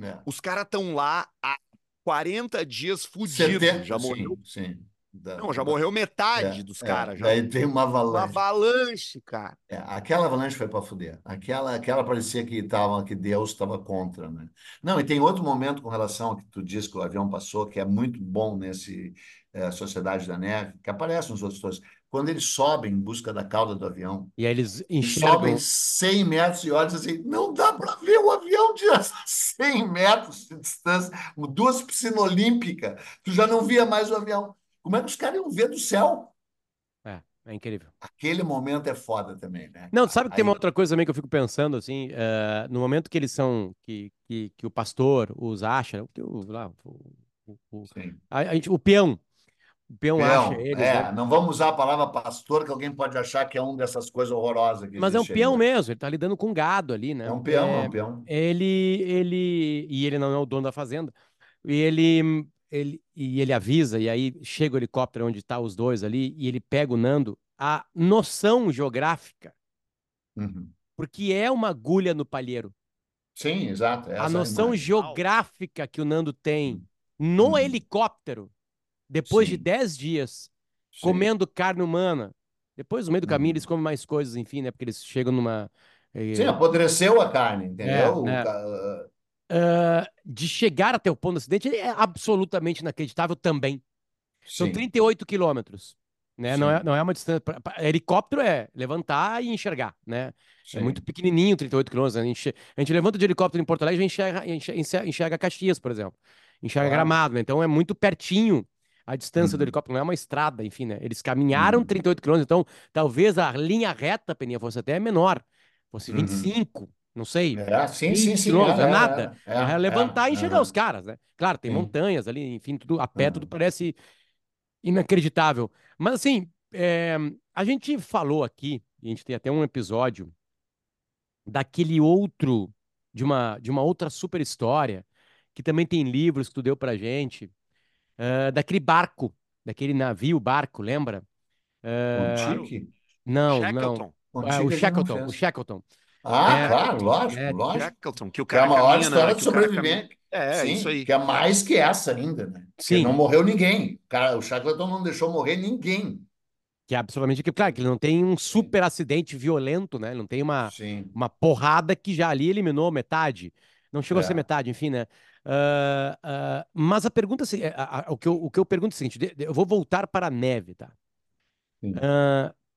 Speaker 2: é.
Speaker 3: Os caras estão lá há 40 dias fudidos. Já morreu,
Speaker 2: Sim, sim. Da-
Speaker 3: Não, já
Speaker 2: da-
Speaker 3: morreu metade
Speaker 2: é,
Speaker 3: dos
Speaker 2: é.
Speaker 3: caras. já.
Speaker 2: Daí tem uma
Speaker 3: Uma
Speaker 2: avalanche.
Speaker 3: avalanche, cara.
Speaker 2: É, aquela avalanche foi para fuder. Aquela, aquela parecia que tava, que Deus estava contra, né? Não, e tem outro momento com relação ao que tu disse que o avião passou, que é muito bom nesse é, Sociedade da Neve, que aparece nos outros todos. Quando eles sobem em busca da cauda do avião,
Speaker 1: E aí eles
Speaker 2: eles
Speaker 1: enxergam.
Speaker 2: sobem 100 metros e olham assim, não dá para ver o avião de 100 metros de distância, duas piscinas olímpicas, tu já não via mais o avião. Como é que os caras iam ver do céu?
Speaker 1: É, é incrível.
Speaker 2: Aquele momento é foda também, né?
Speaker 1: Não, sabe que tem uma
Speaker 2: Aí-
Speaker 1: outra coisa também que eu fico pensando, assim, eh, no momento que eles são, que, que, que o pastor os acha, o, o, lá, o, o, a, a gente, o peão, o peão
Speaker 2: Peão,
Speaker 1: acha eles,
Speaker 2: é,
Speaker 1: né?
Speaker 2: não vamos usar a palavra pastor, que alguém pode achar que é um dessas coisas horrorosas que
Speaker 1: Mas é um
Speaker 2: aí,
Speaker 1: peão
Speaker 2: né?
Speaker 1: mesmo, ele tá lidando com gado ali, né?
Speaker 2: É um peão, é
Speaker 1: É,
Speaker 2: um peão.
Speaker 1: ele, ele, e ele não é o dono da fazenda, e ele, ele, e ele avisa, e aí chega o helicóptero onde tá os dois ali, e ele pega o Nando, a noção geográfica,
Speaker 2: Uhum.
Speaker 1: porque é uma agulha no palheiro.
Speaker 2: Sim, exato.
Speaker 1: a
Speaker 2: essa
Speaker 1: noção
Speaker 2: imagem.
Speaker 1: geográfica que o Nando tem no
Speaker 2: Uhum.
Speaker 1: helicóptero, depois de
Speaker 2: Sim.
Speaker 1: 10 dias,
Speaker 2: Sim.
Speaker 1: comendo carne humana. Depois, no meio do caminho,
Speaker 2: Uhum.
Speaker 1: eles comem mais coisas, enfim, né? Porque eles chegam numa. eh,
Speaker 2: Sim, apodreceu a carne, entendeu?
Speaker 1: né? Ah, de chegar até o ponto do acidente é absolutamente inacreditável também. São
Speaker 2: Sim,
Speaker 1: 38 quilômetros. Né? Não, é, não é uma distância. pra- pra- helicóptero é levantar e enxergar, né? É muito pequenininho, 38 quilômetros. A gente, a gente levanta de helicóptero em Porto Alegre e enxerga, enxerga, enxerga- Caxias, por exemplo. Enxerga
Speaker 2: Claro.
Speaker 1: Gramado, né? Então é muito pertinho a distância do
Speaker 2: Uhum.
Speaker 1: helicóptero, não é uma estrada, enfim, né? Eles caminharam
Speaker 2: Uhum.
Speaker 1: 38 quilômetros, então talvez a linha reta, Peninha, fosse até menor. Fosse
Speaker 2: Uhum.
Speaker 1: 25, não sei.
Speaker 2: É, sim,
Speaker 1: 20
Speaker 2: sim, sim.
Speaker 1: quilômetros,
Speaker 2: é,
Speaker 1: é
Speaker 2: é,
Speaker 1: nada.
Speaker 2: é,
Speaker 1: É,
Speaker 2: é,
Speaker 1: levantar
Speaker 2: é,
Speaker 1: e enxergar
Speaker 2: é.
Speaker 1: os caras, né? Claro, tem
Speaker 2: Sim.
Speaker 1: montanhas ali, enfim, tudo a pé, tudo parece inacreditável. Mas assim, é, a gente falou aqui, e a gente tem até um episódio daquele outro, de uma, de uma outra super história, que também tem livros que tu deu pra gente, eh, daquele barco, daquele navio, barco, lembra? Eh,
Speaker 2: Contique?
Speaker 1: não, não.
Speaker 3: Shackleton.
Speaker 1: Ah,
Speaker 2: Contique
Speaker 1: o
Speaker 2: não
Speaker 1: Shackleton, o. Shackleton.
Speaker 2: Ah,
Speaker 1: É,
Speaker 2: claro, lógico,
Speaker 1: é,
Speaker 2: lógico.
Speaker 3: Shackleton, que o
Speaker 2: Que é a
Speaker 3: cara
Speaker 2: maior
Speaker 3: caminha
Speaker 2: história de
Speaker 3: que o cara caminha-
Speaker 2: sobrevivente.
Speaker 3: É,
Speaker 2: Sim,
Speaker 3: isso aí.
Speaker 2: que é mais que essa ainda, né? Porque
Speaker 1: Sim.
Speaker 2: não morreu ninguém. O Cara, o Shackleton não deixou morrer ninguém.
Speaker 1: Que é absolutamente. que- Claro, que ele não tem um super acidente violento, né? Ele não tem uma,
Speaker 2: Sim.
Speaker 1: uma porrada que já ali eliminou metade. Não chegou a ser
Speaker 2: É.
Speaker 1: metade, enfim, né? Ah, ah, mas a pergunta, é se- a- a- o, que eu, o que eu pergunto é o seguinte: eu vou voltar para a neve, tá?
Speaker 2: Sim.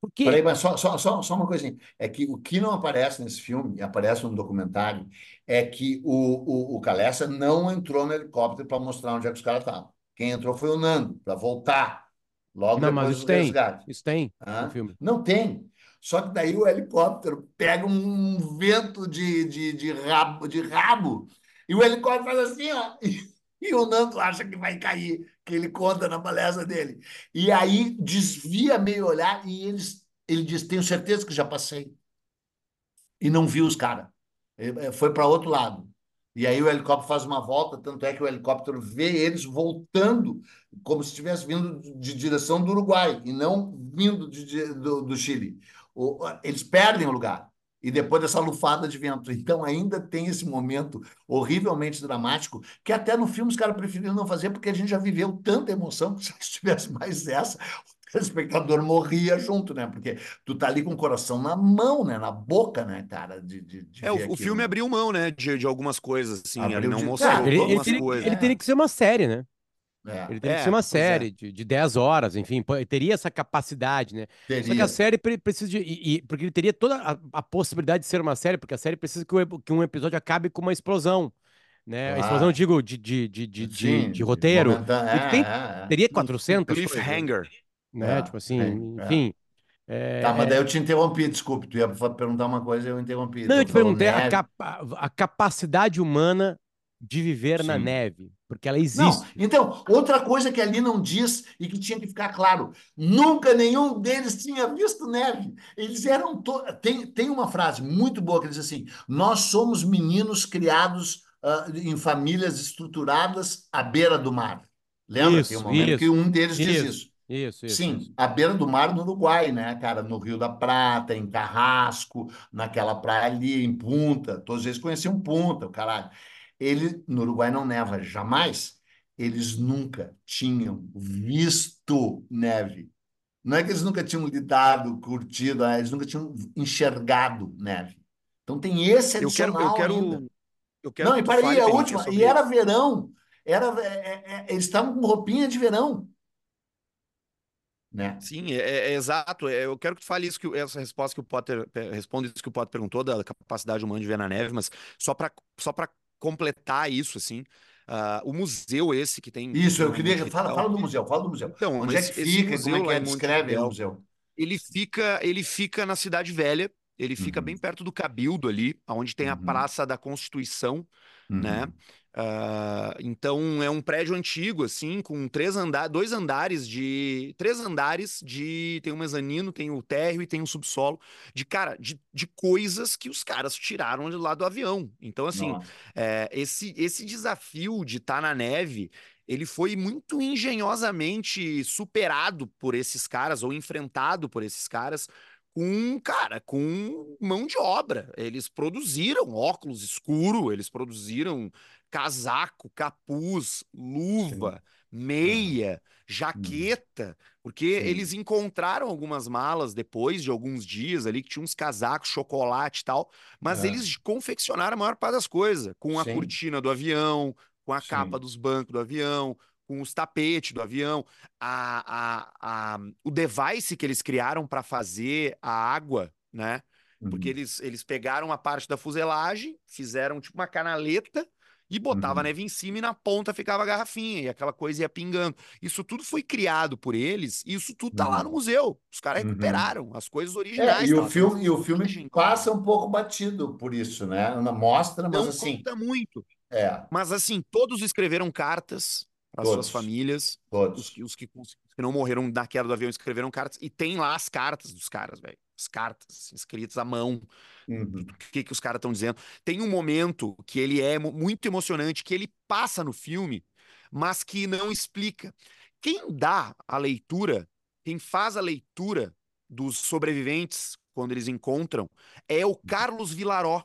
Speaker 1: Por quê?
Speaker 2: Peraí, mas só, só, só, só uma coisinha. É que o que não aparece nesse filme, aparece no documentário, é que o, o, o Kalessa não entrou no helicóptero para mostrar onde é que os caras estavam. Quem entrou foi o Nando, para voltar. Logo
Speaker 1: Não, mas
Speaker 2: depois
Speaker 1: isso
Speaker 2: do
Speaker 1: tem.
Speaker 2: resgate.
Speaker 1: Isso tem no filme.
Speaker 2: Não tem. Só que daí o helicóptero pega um vento de, de, de, rabo, de rabo e o helicóptero faz assim, ó. E, e o Nando acha que vai cair, que ele conta na palestra dele. E aí desvia meio olhar e eles, ele diz: Tenho certeza que já passei. E não viu os caras. Ele- Foi para outro lado. E aí o helicóptero faz uma volta, tanto é que o helicóptero vê eles voltando, como se estivesse vindo de direção do Uruguai e não vindo de- do, do Chile. Eles perdem o lugar. E depois dessa lufada de vento. Então ainda tem esse momento horrivelmente dramático, que até no filme os caras preferiram não fazer, porque a gente já viveu tanta emoção que se tivesse mais essa, o telespectador morria junto, né? Porque tu tá ali com o coração na mão, né? Na boca, né, cara? De, de, de
Speaker 3: É, o,
Speaker 2: aquilo.
Speaker 3: filme abriu mão, né, de, de algumas coisas, assim,
Speaker 2: Abriu
Speaker 3: ele não
Speaker 2: de-
Speaker 3: mostrou
Speaker 2: Ah,
Speaker 1: Ele, ele
Speaker 3: algumas
Speaker 1: teria,
Speaker 3: coisas.
Speaker 1: ele teria que ser uma série, né?
Speaker 2: É,
Speaker 1: Ele teria que
Speaker 3: É,
Speaker 1: ser uma
Speaker 2: é.
Speaker 1: série de, de 10 horas, enfim, teria essa capacidade, né? Só que a
Speaker 2: teria.
Speaker 1: série pre- precisa de. e- e- porque ele teria toda a, a possibilidade de ser uma série, porque a série precisa que, o que um episódio acabe com uma explosão. Né? A
Speaker 2: Claro.
Speaker 1: explosão, eu digo, de, de, de, de,
Speaker 2: Sim,
Speaker 1: de roteiro. E tem-
Speaker 2: É, é, é.
Speaker 1: Teria 400 coisas,
Speaker 3: Cliffhanger.
Speaker 1: né?
Speaker 2: É,
Speaker 1: tipo assim,
Speaker 2: sim, é.
Speaker 1: enfim. é-
Speaker 2: Tá, mas
Speaker 1: é-
Speaker 2: daí eu te interrompi, desculpe. Tu ia perguntar uma coisa e eu interrompi.
Speaker 1: Não, eu te perguntei a, capa- a capacidade humana de viver na
Speaker 2: Sim.
Speaker 1: neve, porque ela
Speaker 2: Não,
Speaker 1: existe.
Speaker 2: então, outra coisa que ali não diz e que tinha que ficar claro: nunca nenhum deles tinha visto neve. Eles eram. To... Tem, tem uma frase muito boa que diz assim: Nós somos meninos criados ah, em famílias estruturadas à beira do mar. Lembra?
Speaker 1: Isso,
Speaker 2: tem um momento
Speaker 1: isso,
Speaker 2: que um deles diz
Speaker 1: isso.
Speaker 2: isso.
Speaker 1: Isso, isso.
Speaker 2: Sim,
Speaker 1: isso.
Speaker 2: à beira do mar no Uruguai, né, cara? No Rio da Prata, em Carrasco, naquela praia ali, em Punta. Todos eles conheciam Punta, o caralho. Ele, no Uruguai não neva jamais. eles nunca tinham visto neve. Não é que eles nunca tinham lidado, curtido, né? eles nunca tinham enxergado neve. Então tem esse
Speaker 3: Eu quero,
Speaker 2: adicional
Speaker 3: eu quero,
Speaker 2: ainda.
Speaker 3: eu quero
Speaker 2: Não, e
Speaker 3: tu
Speaker 2: parei,
Speaker 3: fale,
Speaker 2: a última, e era
Speaker 3: isso.
Speaker 2: verão, era, é, é, é, eles estavam com roupinha de verão, né?
Speaker 3: Sim, é, é- é exato. É, eu quero que tu fale isso, que, essa resposta que o Potter é, responde isso que o Potter perguntou da capacidade humana de ver na neve, mas só para só para completar isso, assim, ah, o museu esse que tem,
Speaker 2: Isso, eu queria. Fala, fala do museu, fala do museu.
Speaker 3: então,
Speaker 2: Onde é que fica? Como
Speaker 3: museu
Speaker 2: é que é?
Speaker 3: em
Speaker 2: Descreve o museu.
Speaker 3: ele fica, ele fica na Cidade Velha, ele fica bem
Speaker 2: Uhum,
Speaker 3: perto do Cabildo ali, onde tem a
Speaker 2: uhum,
Speaker 3: Praça da Constituição, né? Ah, então é um prédio antigo, assim, com três andares, dois andares de. Três andares de. Tem um mezanino, tem o térreo e tem um subsolo de, cara, de, de coisas que os caras tiraram de lá do avião. Então, assim, é, esse, esse desafio de estar na neve. Ele foi muito engenhosamente superado por esses caras, ou enfrentado por esses caras, com, cara, com mão de obra. Eles produziram óculos escuro, eles produziram casaco, capuz,
Speaker 2: Sim.
Speaker 3: luva,
Speaker 2: Aham,
Speaker 3: meia,
Speaker 2: uhum,
Speaker 3: jaqueta, porque eles
Speaker 2: Sim.
Speaker 3: encontraram algumas malas depois de alguns dias ali que tinham uns casacos, chocolate e tal, mas
Speaker 2: É.
Speaker 3: eles confeccionaram a maior parte das coisas, com a
Speaker 2: Sim.
Speaker 3: cortina do avião, com a capa
Speaker 2: Sim.
Speaker 3: dos bancos do avião, com os tapetes do avião, a, a, a, o device que eles criaram para fazer a água, né? Porque
Speaker 2: Uhum,
Speaker 3: eles, eles pegaram a parte da fuselagem, fizeram tipo uma canaleta e botava a
Speaker 2: uhum,
Speaker 3: neve em cima e na ponta ficava a garrafinha e aquela coisa ia pingando. Isso tudo foi criado por eles e isso tudo tá lá no
Speaker 2: uhum,
Speaker 3: museu. Os caras
Speaker 2: uhum.
Speaker 3: recuperaram as coisas
Speaker 2: É,
Speaker 3: originais,
Speaker 2: e
Speaker 3: tá
Speaker 2: o filme, e o filme passa um pouco batido por isso, né? Não Mostra, mas
Speaker 3: Não
Speaker 2: assim,
Speaker 3: conta muito.
Speaker 2: é,
Speaker 3: Mas assim, todos escreveram cartas para suas famílias. Os
Speaker 2: todos.
Speaker 3: os, que, os que não morreram na queda do avião escreveram cartas. E tem lá as cartas dos caras, velho. As cartas assim, escritas à mão.
Speaker 2: Uhum,
Speaker 3: O que, que os caras estão dizendo. Tem um momento que ele é mu- muito emocionante, que ele passa no filme, mas que não explica. Quem dá a leitura, quem faz a leitura dos sobreviventes quando eles encontram, é o Carlos Vilaró,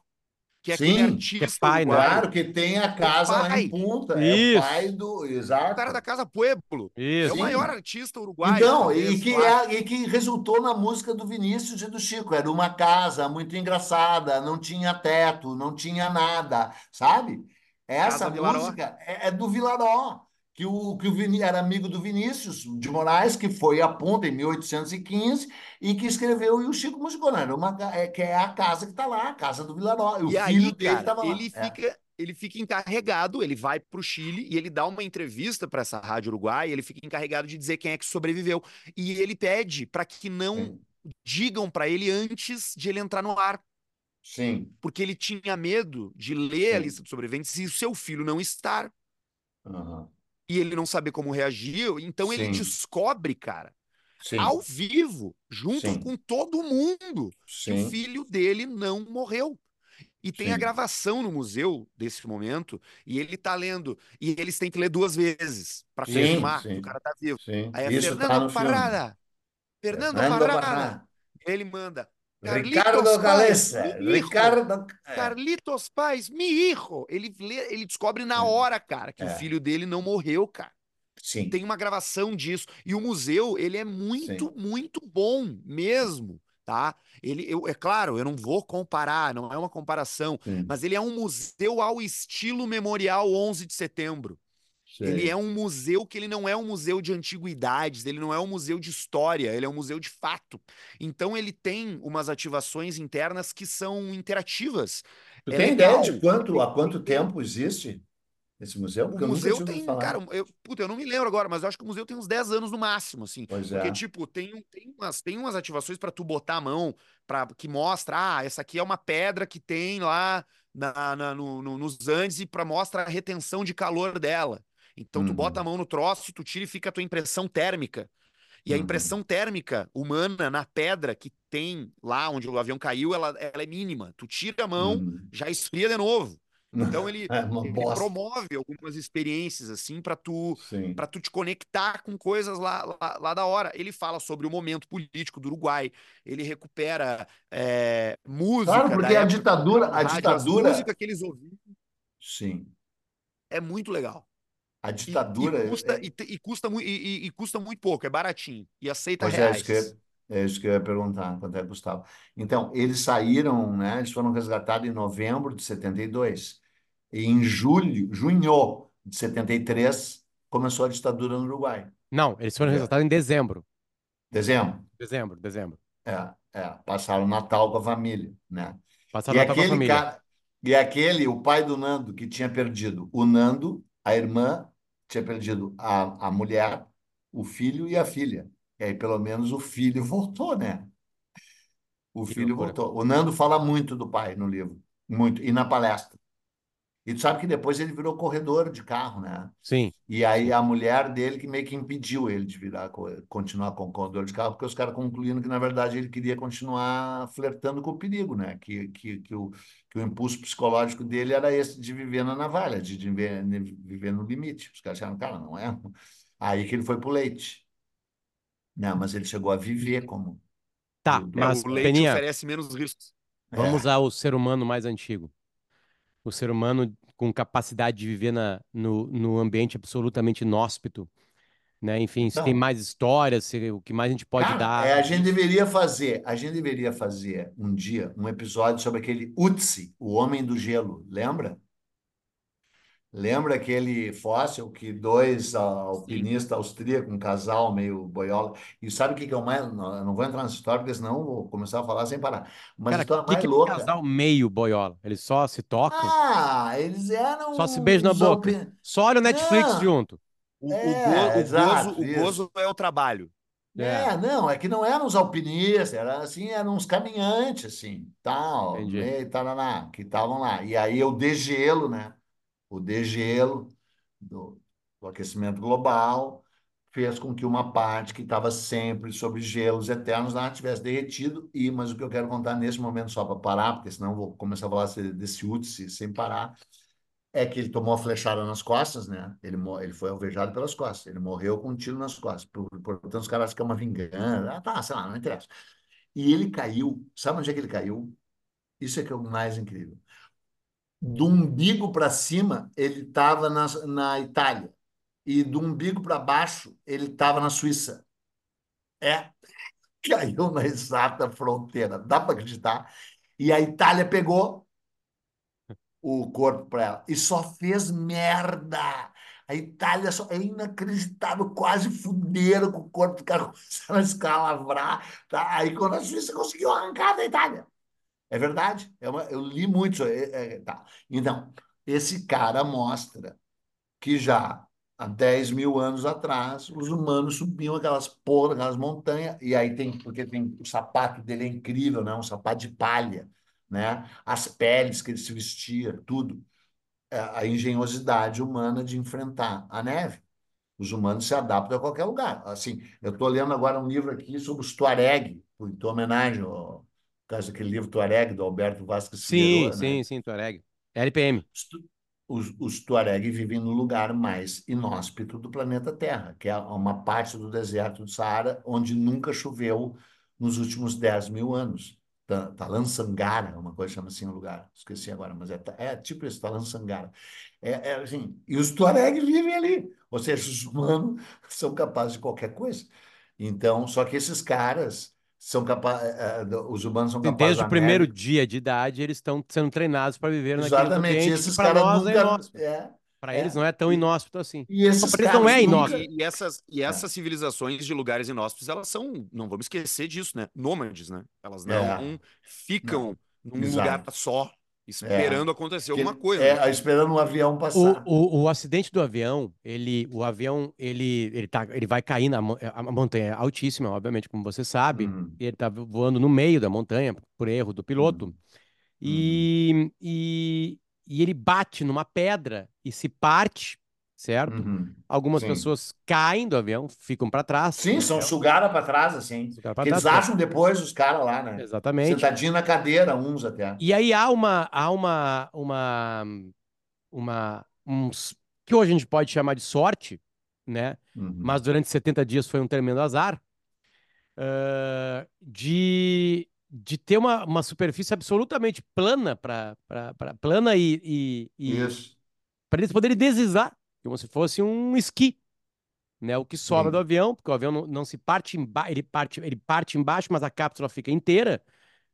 Speaker 3: que é aquele
Speaker 2: Sim,
Speaker 1: Que é
Speaker 3: artista
Speaker 1: pai, né?
Speaker 2: claro que tem a
Speaker 3: É o
Speaker 2: casa lá em. Punta, é o pai
Speaker 1: Isso,
Speaker 2: do.
Speaker 3: O cara
Speaker 2: Exato.
Speaker 3: da Casa Pueblo. É
Speaker 1: isso.
Speaker 3: o maior artista uruguaio,
Speaker 2: Então, e que, é, e que resultou na música do Vinícius e do Chico. Era uma casa muito engraçada, não tinha teto, não tinha nada, sabe? Essa música é, é do Vilaró, que o, que o Vini, era amigo do Vinícius de Moraes, que foi a Punta em 1815 e que escreveu, e o Chico era uma, é, que é a casa que está lá, a casa do Vilaró. E o
Speaker 3: E
Speaker 2: filho
Speaker 3: aí,
Speaker 2: dele estava lá.
Speaker 3: ele
Speaker 2: É.
Speaker 3: fica, ele fica encarregado, ele vai pro Chile e ele dá uma entrevista para essa rádio Uruguai, ele fica encarregado de dizer quem é que sobreviveu. E ele pede para que não
Speaker 2: Sim,
Speaker 3: digam para ele antes de ele entrar no ar,
Speaker 2: sim,
Speaker 3: porque ele tinha medo de ler a
Speaker 2: sim.
Speaker 3: lista de sobreviventes e o seu filho não estar
Speaker 2: Aham.
Speaker 3: E ele não saber como reagir. Então ele
Speaker 2: Sim,
Speaker 3: descobre, cara,
Speaker 2: sim,
Speaker 3: ao vivo, junto
Speaker 2: sim,
Speaker 3: com todo mundo, que o filho dele não morreu. E tem a
Speaker 2: sim.
Speaker 3: gravação no museu desse momento, e ele tá lendo, e eles têm que ler duas vezes para confirmar que o cara tá vivo. Aí é
Speaker 2: Isso
Speaker 3: Fernando
Speaker 2: filme.
Speaker 3: Parrada, Fernando
Speaker 2: Fernando
Speaker 3: Parrada. Ele manda Carlitos Paz,
Speaker 2: Galessa. Ricardo. É,
Speaker 3: Carlitos Paz, mi hijo. Ele, ele descobre na
Speaker 2: é,
Speaker 3: hora, cara, que o
Speaker 2: é.
Speaker 3: filho dele não morreu, cara.
Speaker 2: Sim,
Speaker 3: Tem uma gravação disso. E o museu, ele é muito,
Speaker 2: sim.
Speaker 3: muito bom mesmo, tá? Ele, eu, é claro, eu não vou comparar, não é uma comparação,
Speaker 2: Sim,
Speaker 3: mas ele é um museu ao estilo Memorial 11 de Setembro. Ele é um museu que ele não é um museu de antiguidades, ele não é um museu de história, ele é um museu de fato. Então ele tem umas ativações internas que são interativas.
Speaker 2: Tu
Speaker 3: É
Speaker 2: tem ideia
Speaker 3: legal.
Speaker 2: de quanto, há quanto
Speaker 3: tem-
Speaker 2: tempo existe esse museu?
Speaker 3: O
Speaker 2: Porque nunca
Speaker 3: museu tem, cara, eu, puta, eu não me lembro agora, mas eu acho que o museu tem uns 10 anos no máximo, assim.
Speaker 2: Pois
Speaker 3: Porque,
Speaker 2: é.
Speaker 3: tipo, tem, tem, umas, tem umas ativações para tu botar a mão, pra, que mostra, ah, essa aqui é uma pedra que tem lá na, na- no- no- nos Andes e para mostra a retenção de calor dela. Então tu bota a
Speaker 2: Uhum,
Speaker 3: mão no troço, tu tira e fica a tua impressão térmica. E a
Speaker 2: uhum,
Speaker 3: impressão térmica humana na pedra que tem lá onde o avião caiu, ela, ela é mínima. Tu tira a mão,
Speaker 2: uhum.
Speaker 3: já esfria de novo. Então ele,
Speaker 2: É
Speaker 3: ele promove algumas experiências assim para tu para tu te conectar com coisas lá, lá, lá da hora. Ele fala sobre o momento político do Uruguai. Ele recupera é, música
Speaker 2: Claro, porque a ditadura, a
Speaker 3: rádio,
Speaker 2: ditadura,
Speaker 3: músicas que eles ouviam.
Speaker 2: sim.
Speaker 3: É muito legal.
Speaker 2: A
Speaker 3: E,
Speaker 2: ditadura.
Speaker 3: e custa,
Speaker 2: é-
Speaker 3: e, e custa, e, e- e custa muito pouco, é baratinho. E aceita
Speaker 2: Pois é,
Speaker 3: reais.
Speaker 2: isso que, eu- é isso que eu ia perguntar, quanto é que custava. Então, eles saíram, né? Eles foram resgatados em novembro de 72. E em julho, junho de 73, começou a ditadura no Uruguai.
Speaker 1: Não, eles foram
Speaker 2: É.
Speaker 1: resgatados em dezembro.
Speaker 2: Dezembro.
Speaker 1: Dezembro, dezembro.
Speaker 2: É, é, passaram o Natal com a família, né?
Speaker 1: Passaram
Speaker 2: E
Speaker 1: Natal com a família.
Speaker 2: cara, e aquele, o pai do Nando, que tinha perdido o Nando, a irmã, tinha perdido a, a mulher, o filho e a filha. E aí, pelo menos, o filho voltou, né? O
Speaker 1: Que
Speaker 2: filho
Speaker 1: loucura.
Speaker 2: voltou. O Nando fala muito do pai no livro, muito, e na palestra. E tu sabe que depois ele virou corredor de carro, né?
Speaker 1: Sim.
Speaker 2: E aí a mulher dele que meio que impediu ele de virar, co- continuar com corredor de carro, porque os caras concluíram que, na verdade, ele queria continuar flertando com o perigo, né? Que, que, que, o, que o impulso psicológico dele era esse de viver na navalha, de, de viver, de viver no limite. Os caras acharam, cara, não é? Aí que ele foi pro leite. Não, mas ele chegou a viver como.
Speaker 1: Tá,
Speaker 2: o-
Speaker 1: mas,
Speaker 3: o leite
Speaker 1: Peninha,
Speaker 3: oferece menos riscos.
Speaker 1: vamos
Speaker 2: É.
Speaker 1: ao ser humano mais antigo. O ser humano com capacidade de viver na, no, no ambiente absolutamente inóspito, né? Enfim, se tem
Speaker 2: Então,
Speaker 1: mais histórias, se, o que mais a gente pode
Speaker 2: Cara,
Speaker 1: dar
Speaker 2: é, a gente deveria fazer, a gente deveria fazer um dia um episódio sobre aquele Utsi, o homem do gelo, lembra? Lembra aquele fóssil que dois ah, alpinistas austríacos, um casal meio boiola, e sabe o que que é o mais, não, eu não vou entrar nessa história porque senão eu vou começar a falar sem parar, mas a
Speaker 1: Cara, o
Speaker 2: história
Speaker 1: que,
Speaker 2: mais
Speaker 1: que é um
Speaker 2: louca,
Speaker 1: casal meio boiola? Eles só se tocam,
Speaker 2: ah, eles eram
Speaker 1: só se beijam na
Speaker 2: os
Speaker 1: boca, só olham Netflix
Speaker 2: Não,
Speaker 1: junto.
Speaker 3: O, o,
Speaker 2: é,
Speaker 3: go- o
Speaker 2: exato,
Speaker 3: gozo, o gozo é o trabalho.
Speaker 1: É,
Speaker 2: É, não, é que não eram os alpinistas, era assim, eram uns caminhantes, assim, tal,
Speaker 1: entendi.
Speaker 2: meio, taraná, que estavam lá. E aí o degelo, né? O degelo do, do aquecimento global fez com que uma parte que estava sempre sobre gelos eternos lá tivesse derretido. E, mas o que eu quero contar nesse momento, só para parar, porque senão vou começar a falar desse Utsi sem parar, é que ele tomou a flechada nas costas, né? Ele, ele foi alvejado pelas costas. Ele morreu com um tiro nas costas. Por- Portanto, os caras acham que é uma vingança. Ah, tá, sei lá, não interessa. E ele caiu. Sabe onde é que ele caiu? Isso é que é o mais incrível. Do umbigo para cima, ele estava na, na Itália. E do umbigo para baixo, ele estava na Suíça. É, caiu na exata fronteira. Dá para acreditar? E a Itália pegou o corpo para ela e só fez merda. A Itália só, é inacreditável, quase fuderam com o corpo do cara, começaram a escalavrar. Tá? Aí quando a Suíça conseguiu arrancar da Itália. É verdade, é uma, eu li muito. é- é- tá. Então, esse cara mostra que já há 10 mil anos atrás, os humanos subiam aquelas porra, aquelas montanhas, e aí tem, porque tem o sapato dele é incrível, né? Um sapato de palha, né? As peles que ele se vestia, tudo. É a engenhosidade humana de enfrentar a neve. Os humanos se adaptam a qualquer lugar. Assim, eu estou lendo agora um livro aqui sobre os Tuareg, em tua homenagem ao caso daquele livro Tuareg, do Alberto Vasques
Speaker 1: Sim,
Speaker 2: Figueroa, né?
Speaker 1: sim, sim, Tuareg. LPM.
Speaker 2: Os, os, Tuareg vivem no lugar mais inóspito do planeta Terra, que é uma parte do deserto do Saara onde nunca choveu nos últimos 10 mil anos. Ta- Talan Sangara, uma coisa chama assim o lugar, esqueci agora, mas é, é tipo isso, Talan Sangara. É, é assim, e os Tuareg vivem ali, ou seja, os humanos são capazes de qualquer coisa. Então, só que esses caras são capazes, os humanos são capazes
Speaker 1: Desde o primeiro dia de idade, eles estão sendo treinados para viver naquele
Speaker 2: Exatamente,
Speaker 1: ambiente que
Speaker 2: esses
Speaker 1: para
Speaker 2: caras
Speaker 1: é
Speaker 2: nunca.
Speaker 1: inóspito.
Speaker 2: É,
Speaker 1: Para
Speaker 2: é.
Speaker 1: eles não é tão inóspito assim.
Speaker 2: e
Speaker 1: Não,
Speaker 2: esses
Speaker 1: para eles não é
Speaker 2: nunca.
Speaker 1: inóspito.
Speaker 3: E, e essas, e
Speaker 2: É,
Speaker 3: essas civilizações de lugares inóspitos, elas são, não vamos esquecer disso, né? Nômades, né? Elas não
Speaker 2: é, não,
Speaker 3: ficam num lugar
Speaker 2: exato. É,
Speaker 3: esperando acontecer alguma coisa, né?
Speaker 2: é esperando um avião
Speaker 1: O,
Speaker 2: passar.
Speaker 1: o, o acidente do avião, ele, o avião, ele, ele, tá, ele vai cair na a montanha é altíssima, obviamente, como você sabe.
Speaker 2: Uhum,
Speaker 1: Ele tá voando no meio da montanha, por erro do piloto.
Speaker 2: uhum, uhum,
Speaker 1: E, e, e ele bate numa pedra e se parte, certo?
Speaker 2: uhum.
Speaker 1: Algumas
Speaker 2: Sim.
Speaker 1: pessoas caem do avião, ficam para trás.
Speaker 2: Sim, são sugaram para trás, assim.
Speaker 1: pra
Speaker 2: Que eles
Speaker 1: trás.
Speaker 2: acham depois, os caras lá, né?
Speaker 1: Exatamente.
Speaker 2: Sentadinho na cadeira, uns até.
Speaker 1: E aí há uma, há uma, uma, uma, uns, que hoje a gente pode chamar de sorte, né?
Speaker 2: Uhum,
Speaker 1: Mas durante 70 dias foi um tremendo azar, ah, de, de ter uma, uma superfície absolutamente plana para plana e, e, e
Speaker 2: Isso.
Speaker 1: para eles poderem deslizar, como se fosse um esqui, né? O que sobra
Speaker 2: Sim.
Speaker 1: do avião, porque o avião não, não se parte embaixo, ele parte, ele parte embaixo, mas a cápsula fica inteira,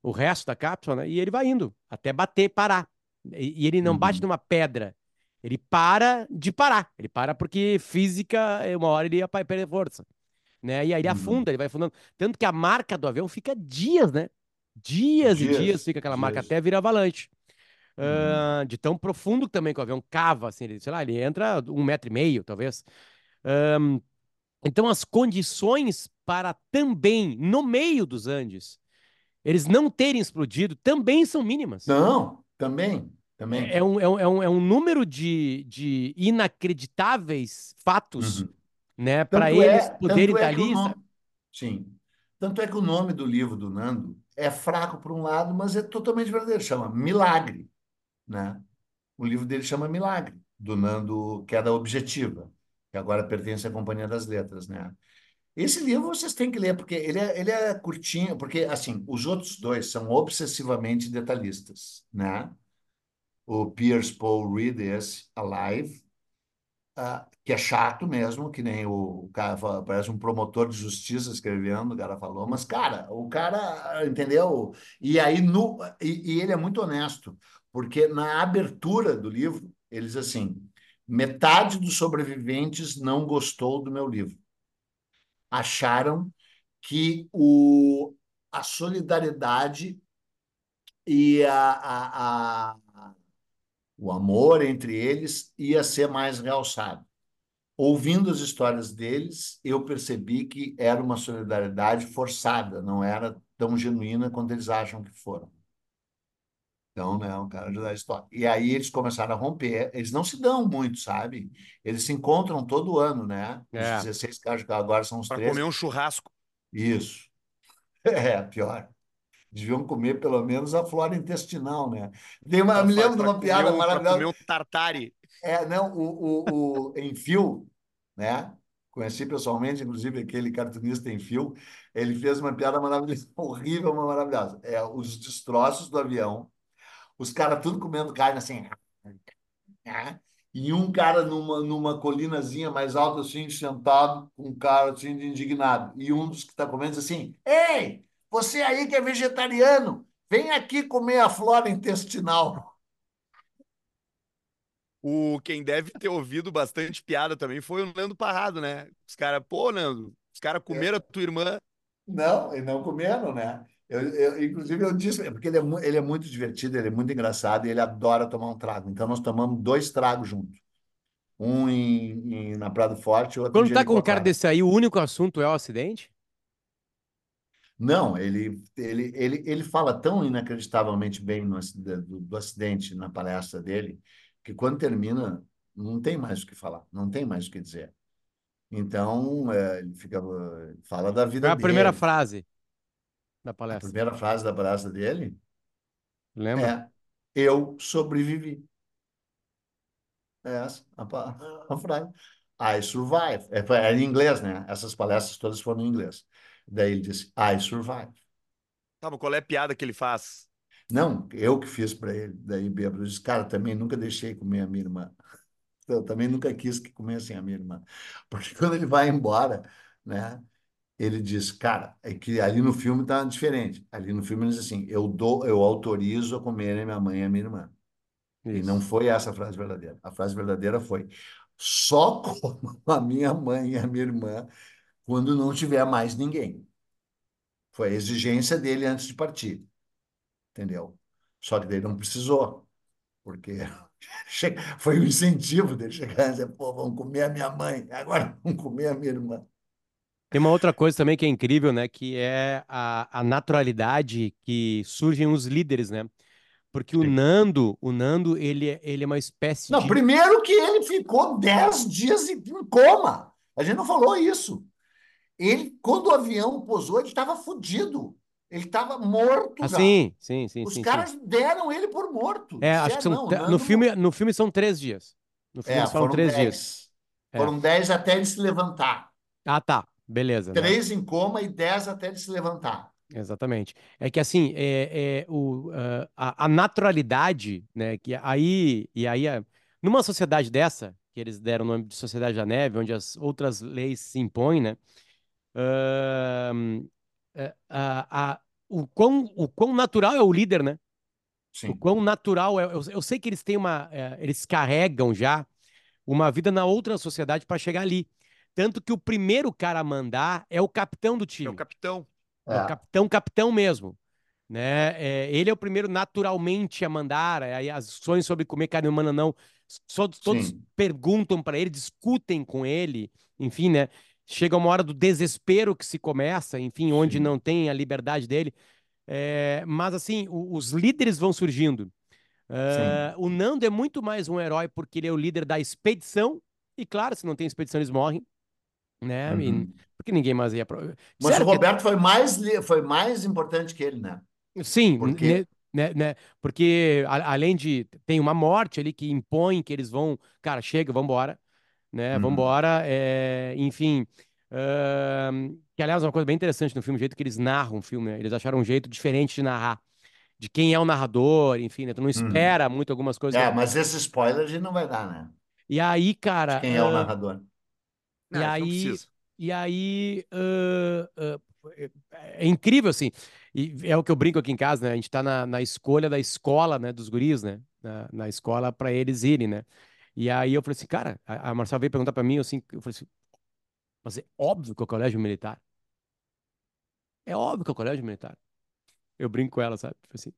Speaker 1: o resto da cápsula, né? E ele vai indo até bater, parar. E, e ele não bate
Speaker 2: Uhum.
Speaker 1: numa pedra. Ele para de parar. Ele para porque física, eh, uma hora ele ia perder força. Né? E aí ele
Speaker 2: Uhum.
Speaker 1: afunda, ele vai afundando. Tanto que a marca do avião fica dias, né? Dias, e
Speaker 2: Dias,
Speaker 1: dias fica aquela marca
Speaker 2: dias.
Speaker 1: até virar avalanche. Ah, de tão profundo também que o avião cava, assim, ele, sei lá, ele entra um metro e meio, talvez. Ahn, então, as condições para também, no meio dos Andes, eles não terem explodido também são mínimas.
Speaker 2: Não, também, também.
Speaker 1: É, é um, é, um, é, um, é um número de, de inacreditáveis fatos,
Speaker 2: Uhum.
Speaker 1: né, para
Speaker 2: Tanto
Speaker 1: eles
Speaker 2: é-
Speaker 1: poderem
Speaker 2: é nome-? Sim. Tanto é que o nome do livro do Nando é fraco por um lado, mas é totalmente verdadeiro. Chama Milagre, né? O livro dele chama Milagre, do Nando Queda Objetiva, que agora pertence à Companhia das Letras, né? Esse livro vocês têm que ler, porque ele é, ele é curtinho, porque, assim, os outros dois são obsessivamente detalhistas, né? O Pierce Paul Reed, esse, Alive, ah, que é chato mesmo, que nem o, o cara fala, parece um promotor de justiça escrevendo, o cara falou, mas, cara, o cara, entendeu? E aí, no, e, e ele é muito honesto, porque na abertura do livro, ele diz assim, metade dos sobreviventes não gostou do meu livro. Acharam que o, a solidariedade e a, a, a, o amor entre eles ia ser mais realçado. Ouvindo as histórias deles, eu percebi que era uma solidariedade forçada, não era tão genuína quanto eles acham que foram. Então, né, o cara a história. E aí eles começaram a romper. Eles não se dão muito, sabe? Eles se encontram todo ano, né? Os
Speaker 1: É.
Speaker 2: 16 caras que agora são os
Speaker 3: Para
Speaker 2: 13.
Speaker 3: comer um churrasco.
Speaker 2: Isso. É, pior. Deviam comer pelo menos a flora intestinal, né? Tem uma, me lembro de uma piada
Speaker 3: um-
Speaker 2: maravilhosa.
Speaker 3: comer um tartare.
Speaker 2: É, não, o, o, o Enfio, né? Conheci pessoalmente, inclusive, aquele cartunista Enfio. Ele fez uma piada maravilhosa, horrível, mas maravilhosa. É, os destroços do avião, os caras tudo comendo carne assim. né? E um cara numa, numa colinazinha mais alta, assim, sentado, com um cara assim, de indignado. E um dos que está comendo diz assim: Ei, você aí que é vegetariano, vem aqui comer a flora intestinal.
Speaker 3: O, quem deve ter ouvido bastante piada também foi o Nando Parrado, né? Os caras, pô, Nando, os caras comeram a tua irmã.
Speaker 2: Não, e não comeram, né? Eu, eu- inclusive, eu disse, porque ele é, ele é muito divertido, ele é muito engraçado e ele adora tomar um trago. Então, nós tomamos dois tragos juntos. Um em, em- na Prado Forte, outro
Speaker 1: Quando tá com um cara desse aí, o único assunto é o acidente?
Speaker 2: Não, ele, ele, ele, ele fala tão inacreditavelmente bem no, do, do acidente na palestra dele, que quando termina, não tem mais o que falar, não tem mais o que dizer. Então, é, ele fica, fala da vida
Speaker 1: é a primeira
Speaker 2: dele.
Speaker 1: frase da
Speaker 2: A
Speaker 1: palestra?
Speaker 2: primeira frase da palestra dele
Speaker 1: Lembra?
Speaker 2: é: Eu sobrevivi. É essa a, a frase. I survive. É, é em inglês, né? Essas palestras todas foram em inglês. Daí ele disse: I survive.
Speaker 3: Tá, mas qual é a piada que ele faz?
Speaker 2: Não, eu que fiz para ele. Daí bêbado disse: Cara, também nunca deixei comer a minha irmã. Eu também nunca quis que comessem a minha irmã. Porque quando ele vai embora, né? Ele diz, cara, é que ali no filme tá diferente. Ali no filme ele diz assim: eu dou, eu autorizo a comerem minha mãe e a minha irmã. E não
Speaker 1: Isso.
Speaker 2: foi essa a frase verdadeira. A frase verdadeira foi: só como a minha mãe e a minha irmã quando não tiver mais ninguém. Foi a exigência dele antes de partir. Entendeu? Só que daí não precisou, porque foi o incentivo dele chegar e dizer: pô, vamos comer a minha mãe, agora vamos comer a minha irmã.
Speaker 1: Tem uma outra coisa também que é incrível, né? Que é a, a naturalidade que surgem os líderes, né? Porque o
Speaker 2: Sim.
Speaker 1: Nando, o Nando, ele, é- ele é uma espécie
Speaker 2: Não,
Speaker 1: de.
Speaker 2: primeiro que ele ficou 10 dias em coma. A gente não falou isso. Ele, quando o avião pousou, ele estava fudido. Ele estava morto
Speaker 1: Ah,
Speaker 2: já.
Speaker 1: sim, sim, sim,
Speaker 2: Os
Speaker 1: sim, sim.
Speaker 2: caras deram ele por morto.
Speaker 1: É, acho que são.
Speaker 2: não, Nando
Speaker 1: No filme, no filme são três dias. No filme
Speaker 2: É, foram
Speaker 1: três
Speaker 2: 10.
Speaker 1: dias. É.
Speaker 2: Foram 10 até ele se levantar.
Speaker 1: Ah, tá. Beleza, né?
Speaker 2: Três em coma e 10 até ele se levantar.
Speaker 1: Exatamente. É que assim, é, é o, ah, a, a naturalidade, né? Que aí, e aí, a- numa sociedade dessa, que eles deram o nome de Sociedade da Neve, onde as outras leis se impõem, né? É, a, a- o quão, o quão natural é o líder, né? O
Speaker 4: Sim.
Speaker 1: quão natural é. Eu, eu sei que eles têm uma. é, eles carregam já uma vida na outra sociedade para chegar ali. Tanto que o primeiro cara a mandar é o capitão do
Speaker 3: É o
Speaker 1: time.
Speaker 3: capitão.
Speaker 1: É o
Speaker 4: É.
Speaker 1: capitão, capitão mesmo. Né? É, ele é o primeiro naturalmente a mandar. Aí as discussões sobre comer carne humana não. Só, todos
Speaker 4: Sim.
Speaker 1: perguntam para ele, discutem com ele. Enfim, né? Chega uma hora do desespero que se começa, enfim, onde
Speaker 4: Sim.
Speaker 1: não tem a liberdade dele. É, mas assim, o- os líderes vão surgindo. Ah, o Nando é muito mais um herói porque ele é o líder da expedição. E claro, se não tem expedição, eles morrem. Né? E-
Speaker 4: Uhum.
Speaker 1: porque ninguém mais ia. Pro...
Speaker 4: Mas
Speaker 1: Sério
Speaker 4: o
Speaker 1: que-
Speaker 4: Roberto foi mais, li- foi mais importante que ele, né?
Speaker 1: Sim,
Speaker 4: Por
Speaker 1: ne-
Speaker 4: quê?
Speaker 1: né, né, porque a- além de tem uma morte ali que impõe que eles vão, cara, chega, vambora, né,
Speaker 4: Uhum.
Speaker 1: vambora, é, enfim, ahn, que aliás é uma coisa bem interessante no filme, o jeito que eles narram o filme, né, eles acharam um jeito diferente de narrar, de quem é o narrador, enfim, né, tu não espera muito algumas coisas,
Speaker 4: Uhum. É, mas esse spoiler a gente não vai dar, né?
Speaker 1: e aí, cara,
Speaker 4: De quem é o
Speaker 1: ah,
Speaker 4: narrador.
Speaker 3: Não,
Speaker 1: e aí, e aí ah, ah, é, incrível, assim. E é o que eu brinco aqui em casa, né? A gente tá na, na escolha da escola, né? Dos guris, né? Na, na escola para eles irem, né? E aí eu falei assim, cara, a, a Marcela veio perguntar para mim, assim, eu falei assim, mas é óbvio que é o colégio militar. É óbvio que é o colégio militar. Eu brinco com ela, sabe? Tipo assim,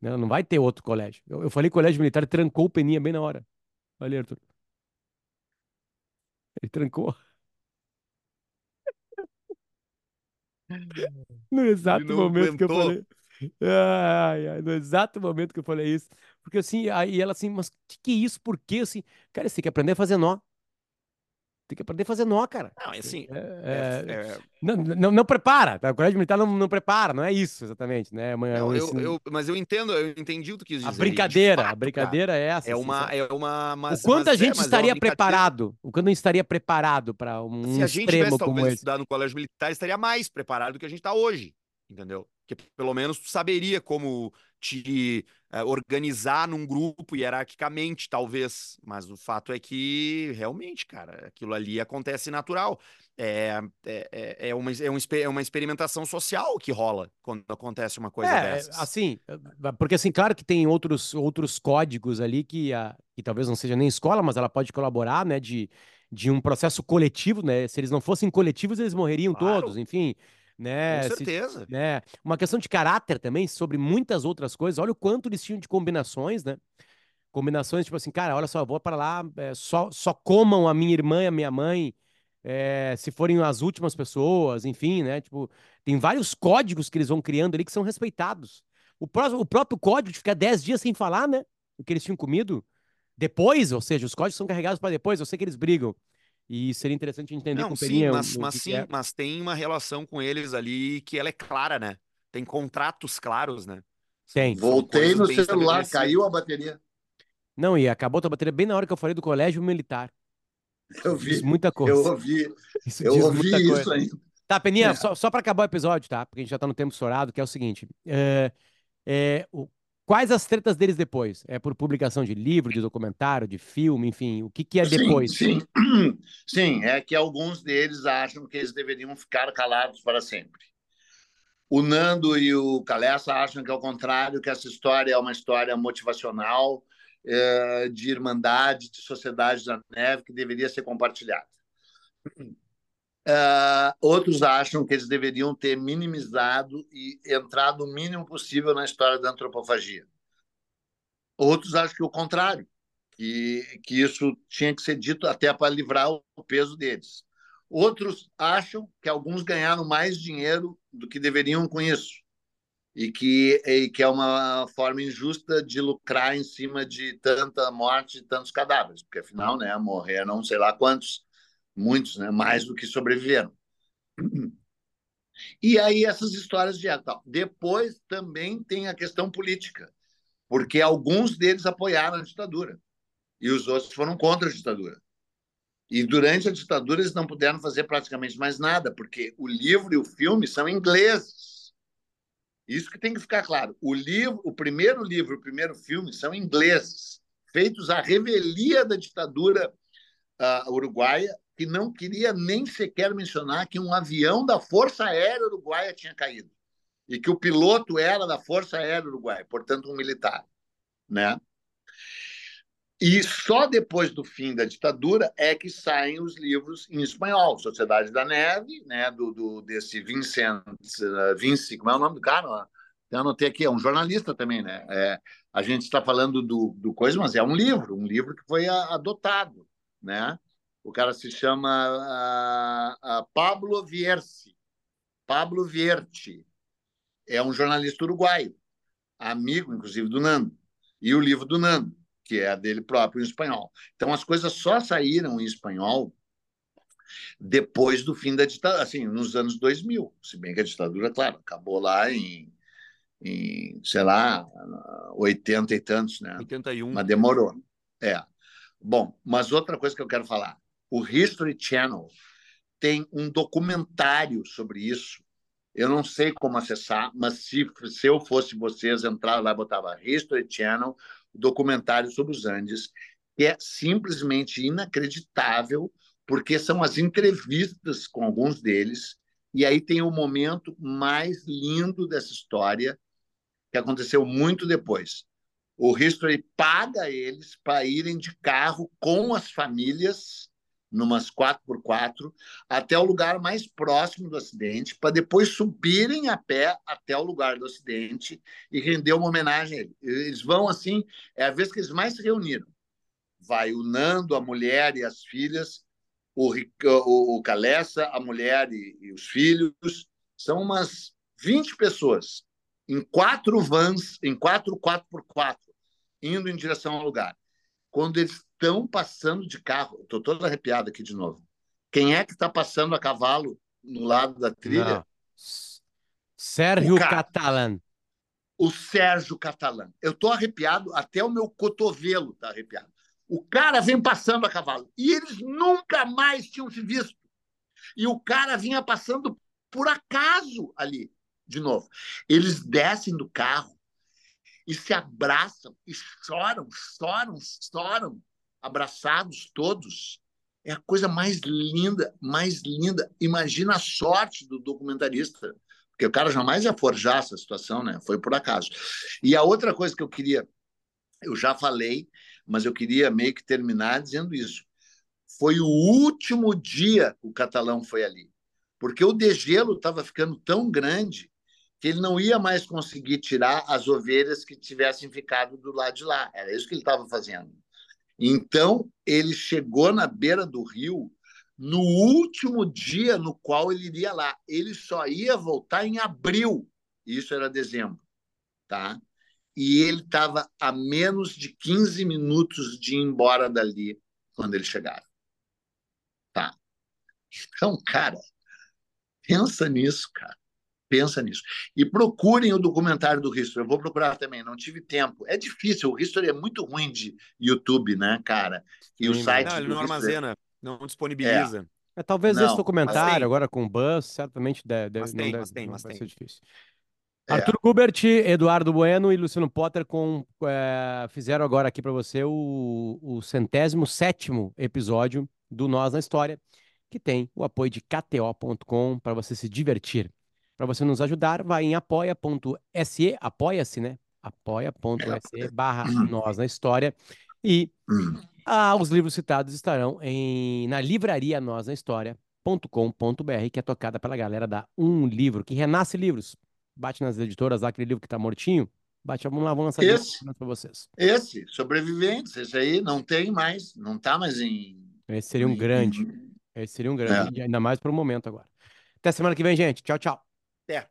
Speaker 1: não, não vai ter outro colégio. Eu, eu falei colégio militar trancou o Peninha bem na hora. Olha, Arthur. Ele trancou. No exato momento que eu falei. Ai, ai, no exato momento que eu falei isso. Porque assim, aí ela assim, mas que que é isso? Por quê? Assim, cara, você tem que aprender a fazer nó. Tem que aprender a fazer nó, cara.
Speaker 3: Não, é assim.
Speaker 1: É,
Speaker 3: é-
Speaker 1: é,
Speaker 3: é-
Speaker 1: não, não, não prepara, tá? O colégio militar não, não prepara, não é isso exatamente, né? É uma- é
Speaker 3: não, eu,
Speaker 1: ensino-
Speaker 3: eu- mas eu entendo, eu entendi o que quis dizer.
Speaker 1: A
Speaker 3: de
Speaker 1: brincadeira, a
Speaker 3: fato,
Speaker 1: brincadeira é
Speaker 3: cara,
Speaker 1: essa.
Speaker 3: é
Speaker 1: assim,
Speaker 3: uma, é uma, mas,
Speaker 1: o quanto
Speaker 3: mas
Speaker 1: a gente
Speaker 3: é, é uma
Speaker 1: estaria
Speaker 3: brincadeira.
Speaker 1: preparado? O quanto a gente estaria preparado para um
Speaker 3: Se a gente tivesse talvez
Speaker 1: esse?
Speaker 3: estudado no colégio militar, estaria mais preparado do que a gente está hoje, entendeu? Porque pelo menos tu saberia como te eh, organizar num grupo hierarquicamente, talvez. Mas o fato é que realmente, cara, aquilo ali acontece natural. É, é, é, é uma, é, um, é uma experimentação social que rola quando acontece uma coisa
Speaker 1: É,
Speaker 3: dessas.
Speaker 1: assim, porque assim, claro que tem outros, outros códigos ali que, a, que talvez não seja nem escola, mas ela pode colaborar, né, de, de um processo coletivo, né? Se eles não fossem coletivos, eles morreriam
Speaker 3: Claro.
Speaker 1: todos, enfim, né?
Speaker 3: Com
Speaker 1: se-
Speaker 3: certeza.
Speaker 1: né? Uma questão de caráter também, sobre muitas outras coisas. Olha o quanto eles tinham de combinações, né? Combinações, tipo assim, cara, olha só, eu vou para lá, é, só, só comam a minha irmã e a minha mãe, é, se forem as últimas pessoas, enfim, né? Tipo, tem vários códigos que eles vão criando ali que são respeitados. O, pró o próprio código de ficar 10 dias sem falar, né? O que eles tinham comido. Depois, ou seja, os códigos são carregados para depois, eu sei que eles brigam. E seria interessante entender
Speaker 3: Não,
Speaker 1: com
Speaker 3: sim, mas,
Speaker 1: o
Speaker 3: mas
Speaker 1: que
Speaker 3: sim,
Speaker 1: que é.
Speaker 3: mas tem uma relação com eles ali que ela é clara, né? Tem contratos claros, né?
Speaker 1: Tem.
Speaker 2: Voltei no celular, caiu a bateria.
Speaker 1: Não, e acabou a tua bateria bem na hora que eu falei do colégio militar.
Speaker 2: Eu
Speaker 1: Diz
Speaker 2: vi,
Speaker 1: muita coisa.
Speaker 2: eu ouvi,
Speaker 1: Isso
Speaker 2: eu ouvi
Speaker 1: muita
Speaker 2: isso
Speaker 1: coisa.
Speaker 2: ainda.
Speaker 1: Tá, Peninha,
Speaker 2: É.
Speaker 1: só, só para acabar o episódio, tá? Porque a gente já tá no tempo estourado, que é o seguinte. é, é, o- quais as tretas deles depois? É por publicação de livro, de documentário, de filme, enfim, o que que é
Speaker 2: Sim,
Speaker 1: depois?
Speaker 2: sim, sim, é que alguns deles acham que eles deveriam ficar calados para sempre. O Nando e o Calessa acham que é o contrário, que essa história é uma história motivacional, eh, de irmandade, de sociedade da neve, que deveria ser compartilhada. Ah, outros acham que eles deveriam ter minimizado e entrado o mínimo possível na história da antropofagia. Outros acham que o contrário, que, que isso tinha que ser dito até para livrar o peso deles. Outros acham que alguns ganharam mais dinheiro do que deveriam com isso e que, e que é uma forma injusta de lucrar em cima de tanta morte e tantos cadáveres, porque afinal, né, morreram sei lá quantos, muitos, né, mais do que sobreviveram. E aí essas histórias de tal. Depois também tem a questão política, porque alguns deles apoiaram a ditadura e os outros foram contra a ditadura. E durante a ditadura eles não puderam fazer praticamente mais nada, porque o livro e o filme são ingleses. Isso que tem que ficar claro. O livro, o primeiro livro, o primeiro filme são ingleses, feitos à revelia da ditadura uh, uruguaia que não queria nem sequer mencionar que um avião da Força Aérea Uruguaia tinha caído e que o piloto era da Força Aérea Uruguaia, portanto um militar, né? E só depois do fim da ditadura é que saem os livros em espanhol, Sociedade da Neve, né, do, do desse Vincent, uh, Vinci, como é o nome do cara? Eu anotei aqui, é um jornalista também, né? É, a gente está falando do, do coisa, mas é um livro, um livro que foi adotado, né? O cara se chama uh, uh, Pablo Vierci, Pablo Vierti, é um jornalista uruguaio, amigo, inclusive, do Nando, e o livro do Nando que é a dele próprio em espanhol. Então as coisas só saíram em espanhol depois do fim da ditadura, assim, nos anos 2000, se bem que a ditadura, claro, acabou lá em, em sei lá, 80 e tantos, né?
Speaker 3: 81.
Speaker 2: Mas demorou. É. Bom, mas outra coisa que eu quero falar, o History Channel tem um documentário sobre isso. Eu não sei como acessar, mas se, se eu fosse vocês, entrar lá, botava History Channel, documentário sobre os Andes, que é simplesmente inacreditável, porque são as entrevistas com alguns deles, e aí tem o momento mais lindo dessa história, que aconteceu muito depois. O History paga eles para irem de carro com as famílias numas 4x4, até o lugar mais próximo do acidente, para depois subirem a pé até o lugar do acidente e render uma homenagem a ele. Eles vão assim, é a vez que eles mais se reuniram. Vai o Nando, a mulher e as filhas, o, o, o Calessa, a mulher e, e os filhos. São umas 20 pessoas em quatro vans, em quatro 4x4, indo em direção ao lugar. Quando eles estão passando de carro. Estou todo arrepiado aqui de novo. Quem é que está passando a cavalo no lado da trilha? Não.
Speaker 1: Sérgio Catalan.
Speaker 2: O Sérgio Catalan. Eu estou arrepiado, até o meu cotovelo está arrepiado. O cara vem passando a cavalo. E eles nunca mais tinham se visto. E o cara vinha passando por acaso ali, de novo. Eles descem do carro e se abraçam e choram, choram, choram abraçados todos. É a coisa mais linda, mais linda. Imagina a sorte do documentarista, porque o cara jamais ia forjar essa situação, né? Foi por acaso. E a outra coisa que eu queria, eu já falei, mas eu queria meio que terminar dizendo isso. Foi o último dia que o catalão foi ali, porque o degelo estava ficando tão grande que ele não ia mais conseguir tirar as ovelhas que tivessem ficado do lado de lá. Era isso que ele estava fazendo. Então, ele chegou na beira do rio no último dia no qual ele iria lá. Ele só ia voltar em abril. Isso era dezembro, tá? E ele estava a menos de 15 minutos de ir embora dali quando ele chegava. Tá? Então, cara, pensa nisso, cara. Pensa nisso. E procurem o documentário do History. Eu vou procurar também, não tive tempo. É difícil, o History é muito ruim de YouTube, né, cara? E Sim, o site.
Speaker 3: Não, ele não armazena, não disponibiliza.
Speaker 1: É. É, talvez não, esse documentário agora com o Buzz, certamente deve,
Speaker 3: mas tem, deve, mas tem, mas
Speaker 1: vai
Speaker 3: tem.
Speaker 1: ser difícil. É. Arthur Gubert, Eduardo Bueno e Luciano Potter com, é, fizeram agora aqui para você o, o centésimo sétimo episódio do Nós na História, que tem o apoio de KTO.com para você se divertir. Para você nos ajudar, vai em apoia.se, apoia-se, né? apoia.se barra nós na história e ah, os livros citados estarão em, na livraria nós na história.com.br, que é tocada pela galera da Um Livro, que renasce livros. Bate nas editoras lá, aquele livro que tá mortinho. Bate, vamos lá, vamos lançar
Speaker 2: esse,
Speaker 1: para vocês.
Speaker 2: Esse, Sobreviventes, esse aí não tem mais, não tá mais em...
Speaker 1: Esse seria um grande, esse seria um grande, é. ainda mais para o momento agora. Até semana que vem, gente. Tchau, tchau.
Speaker 3: Certo.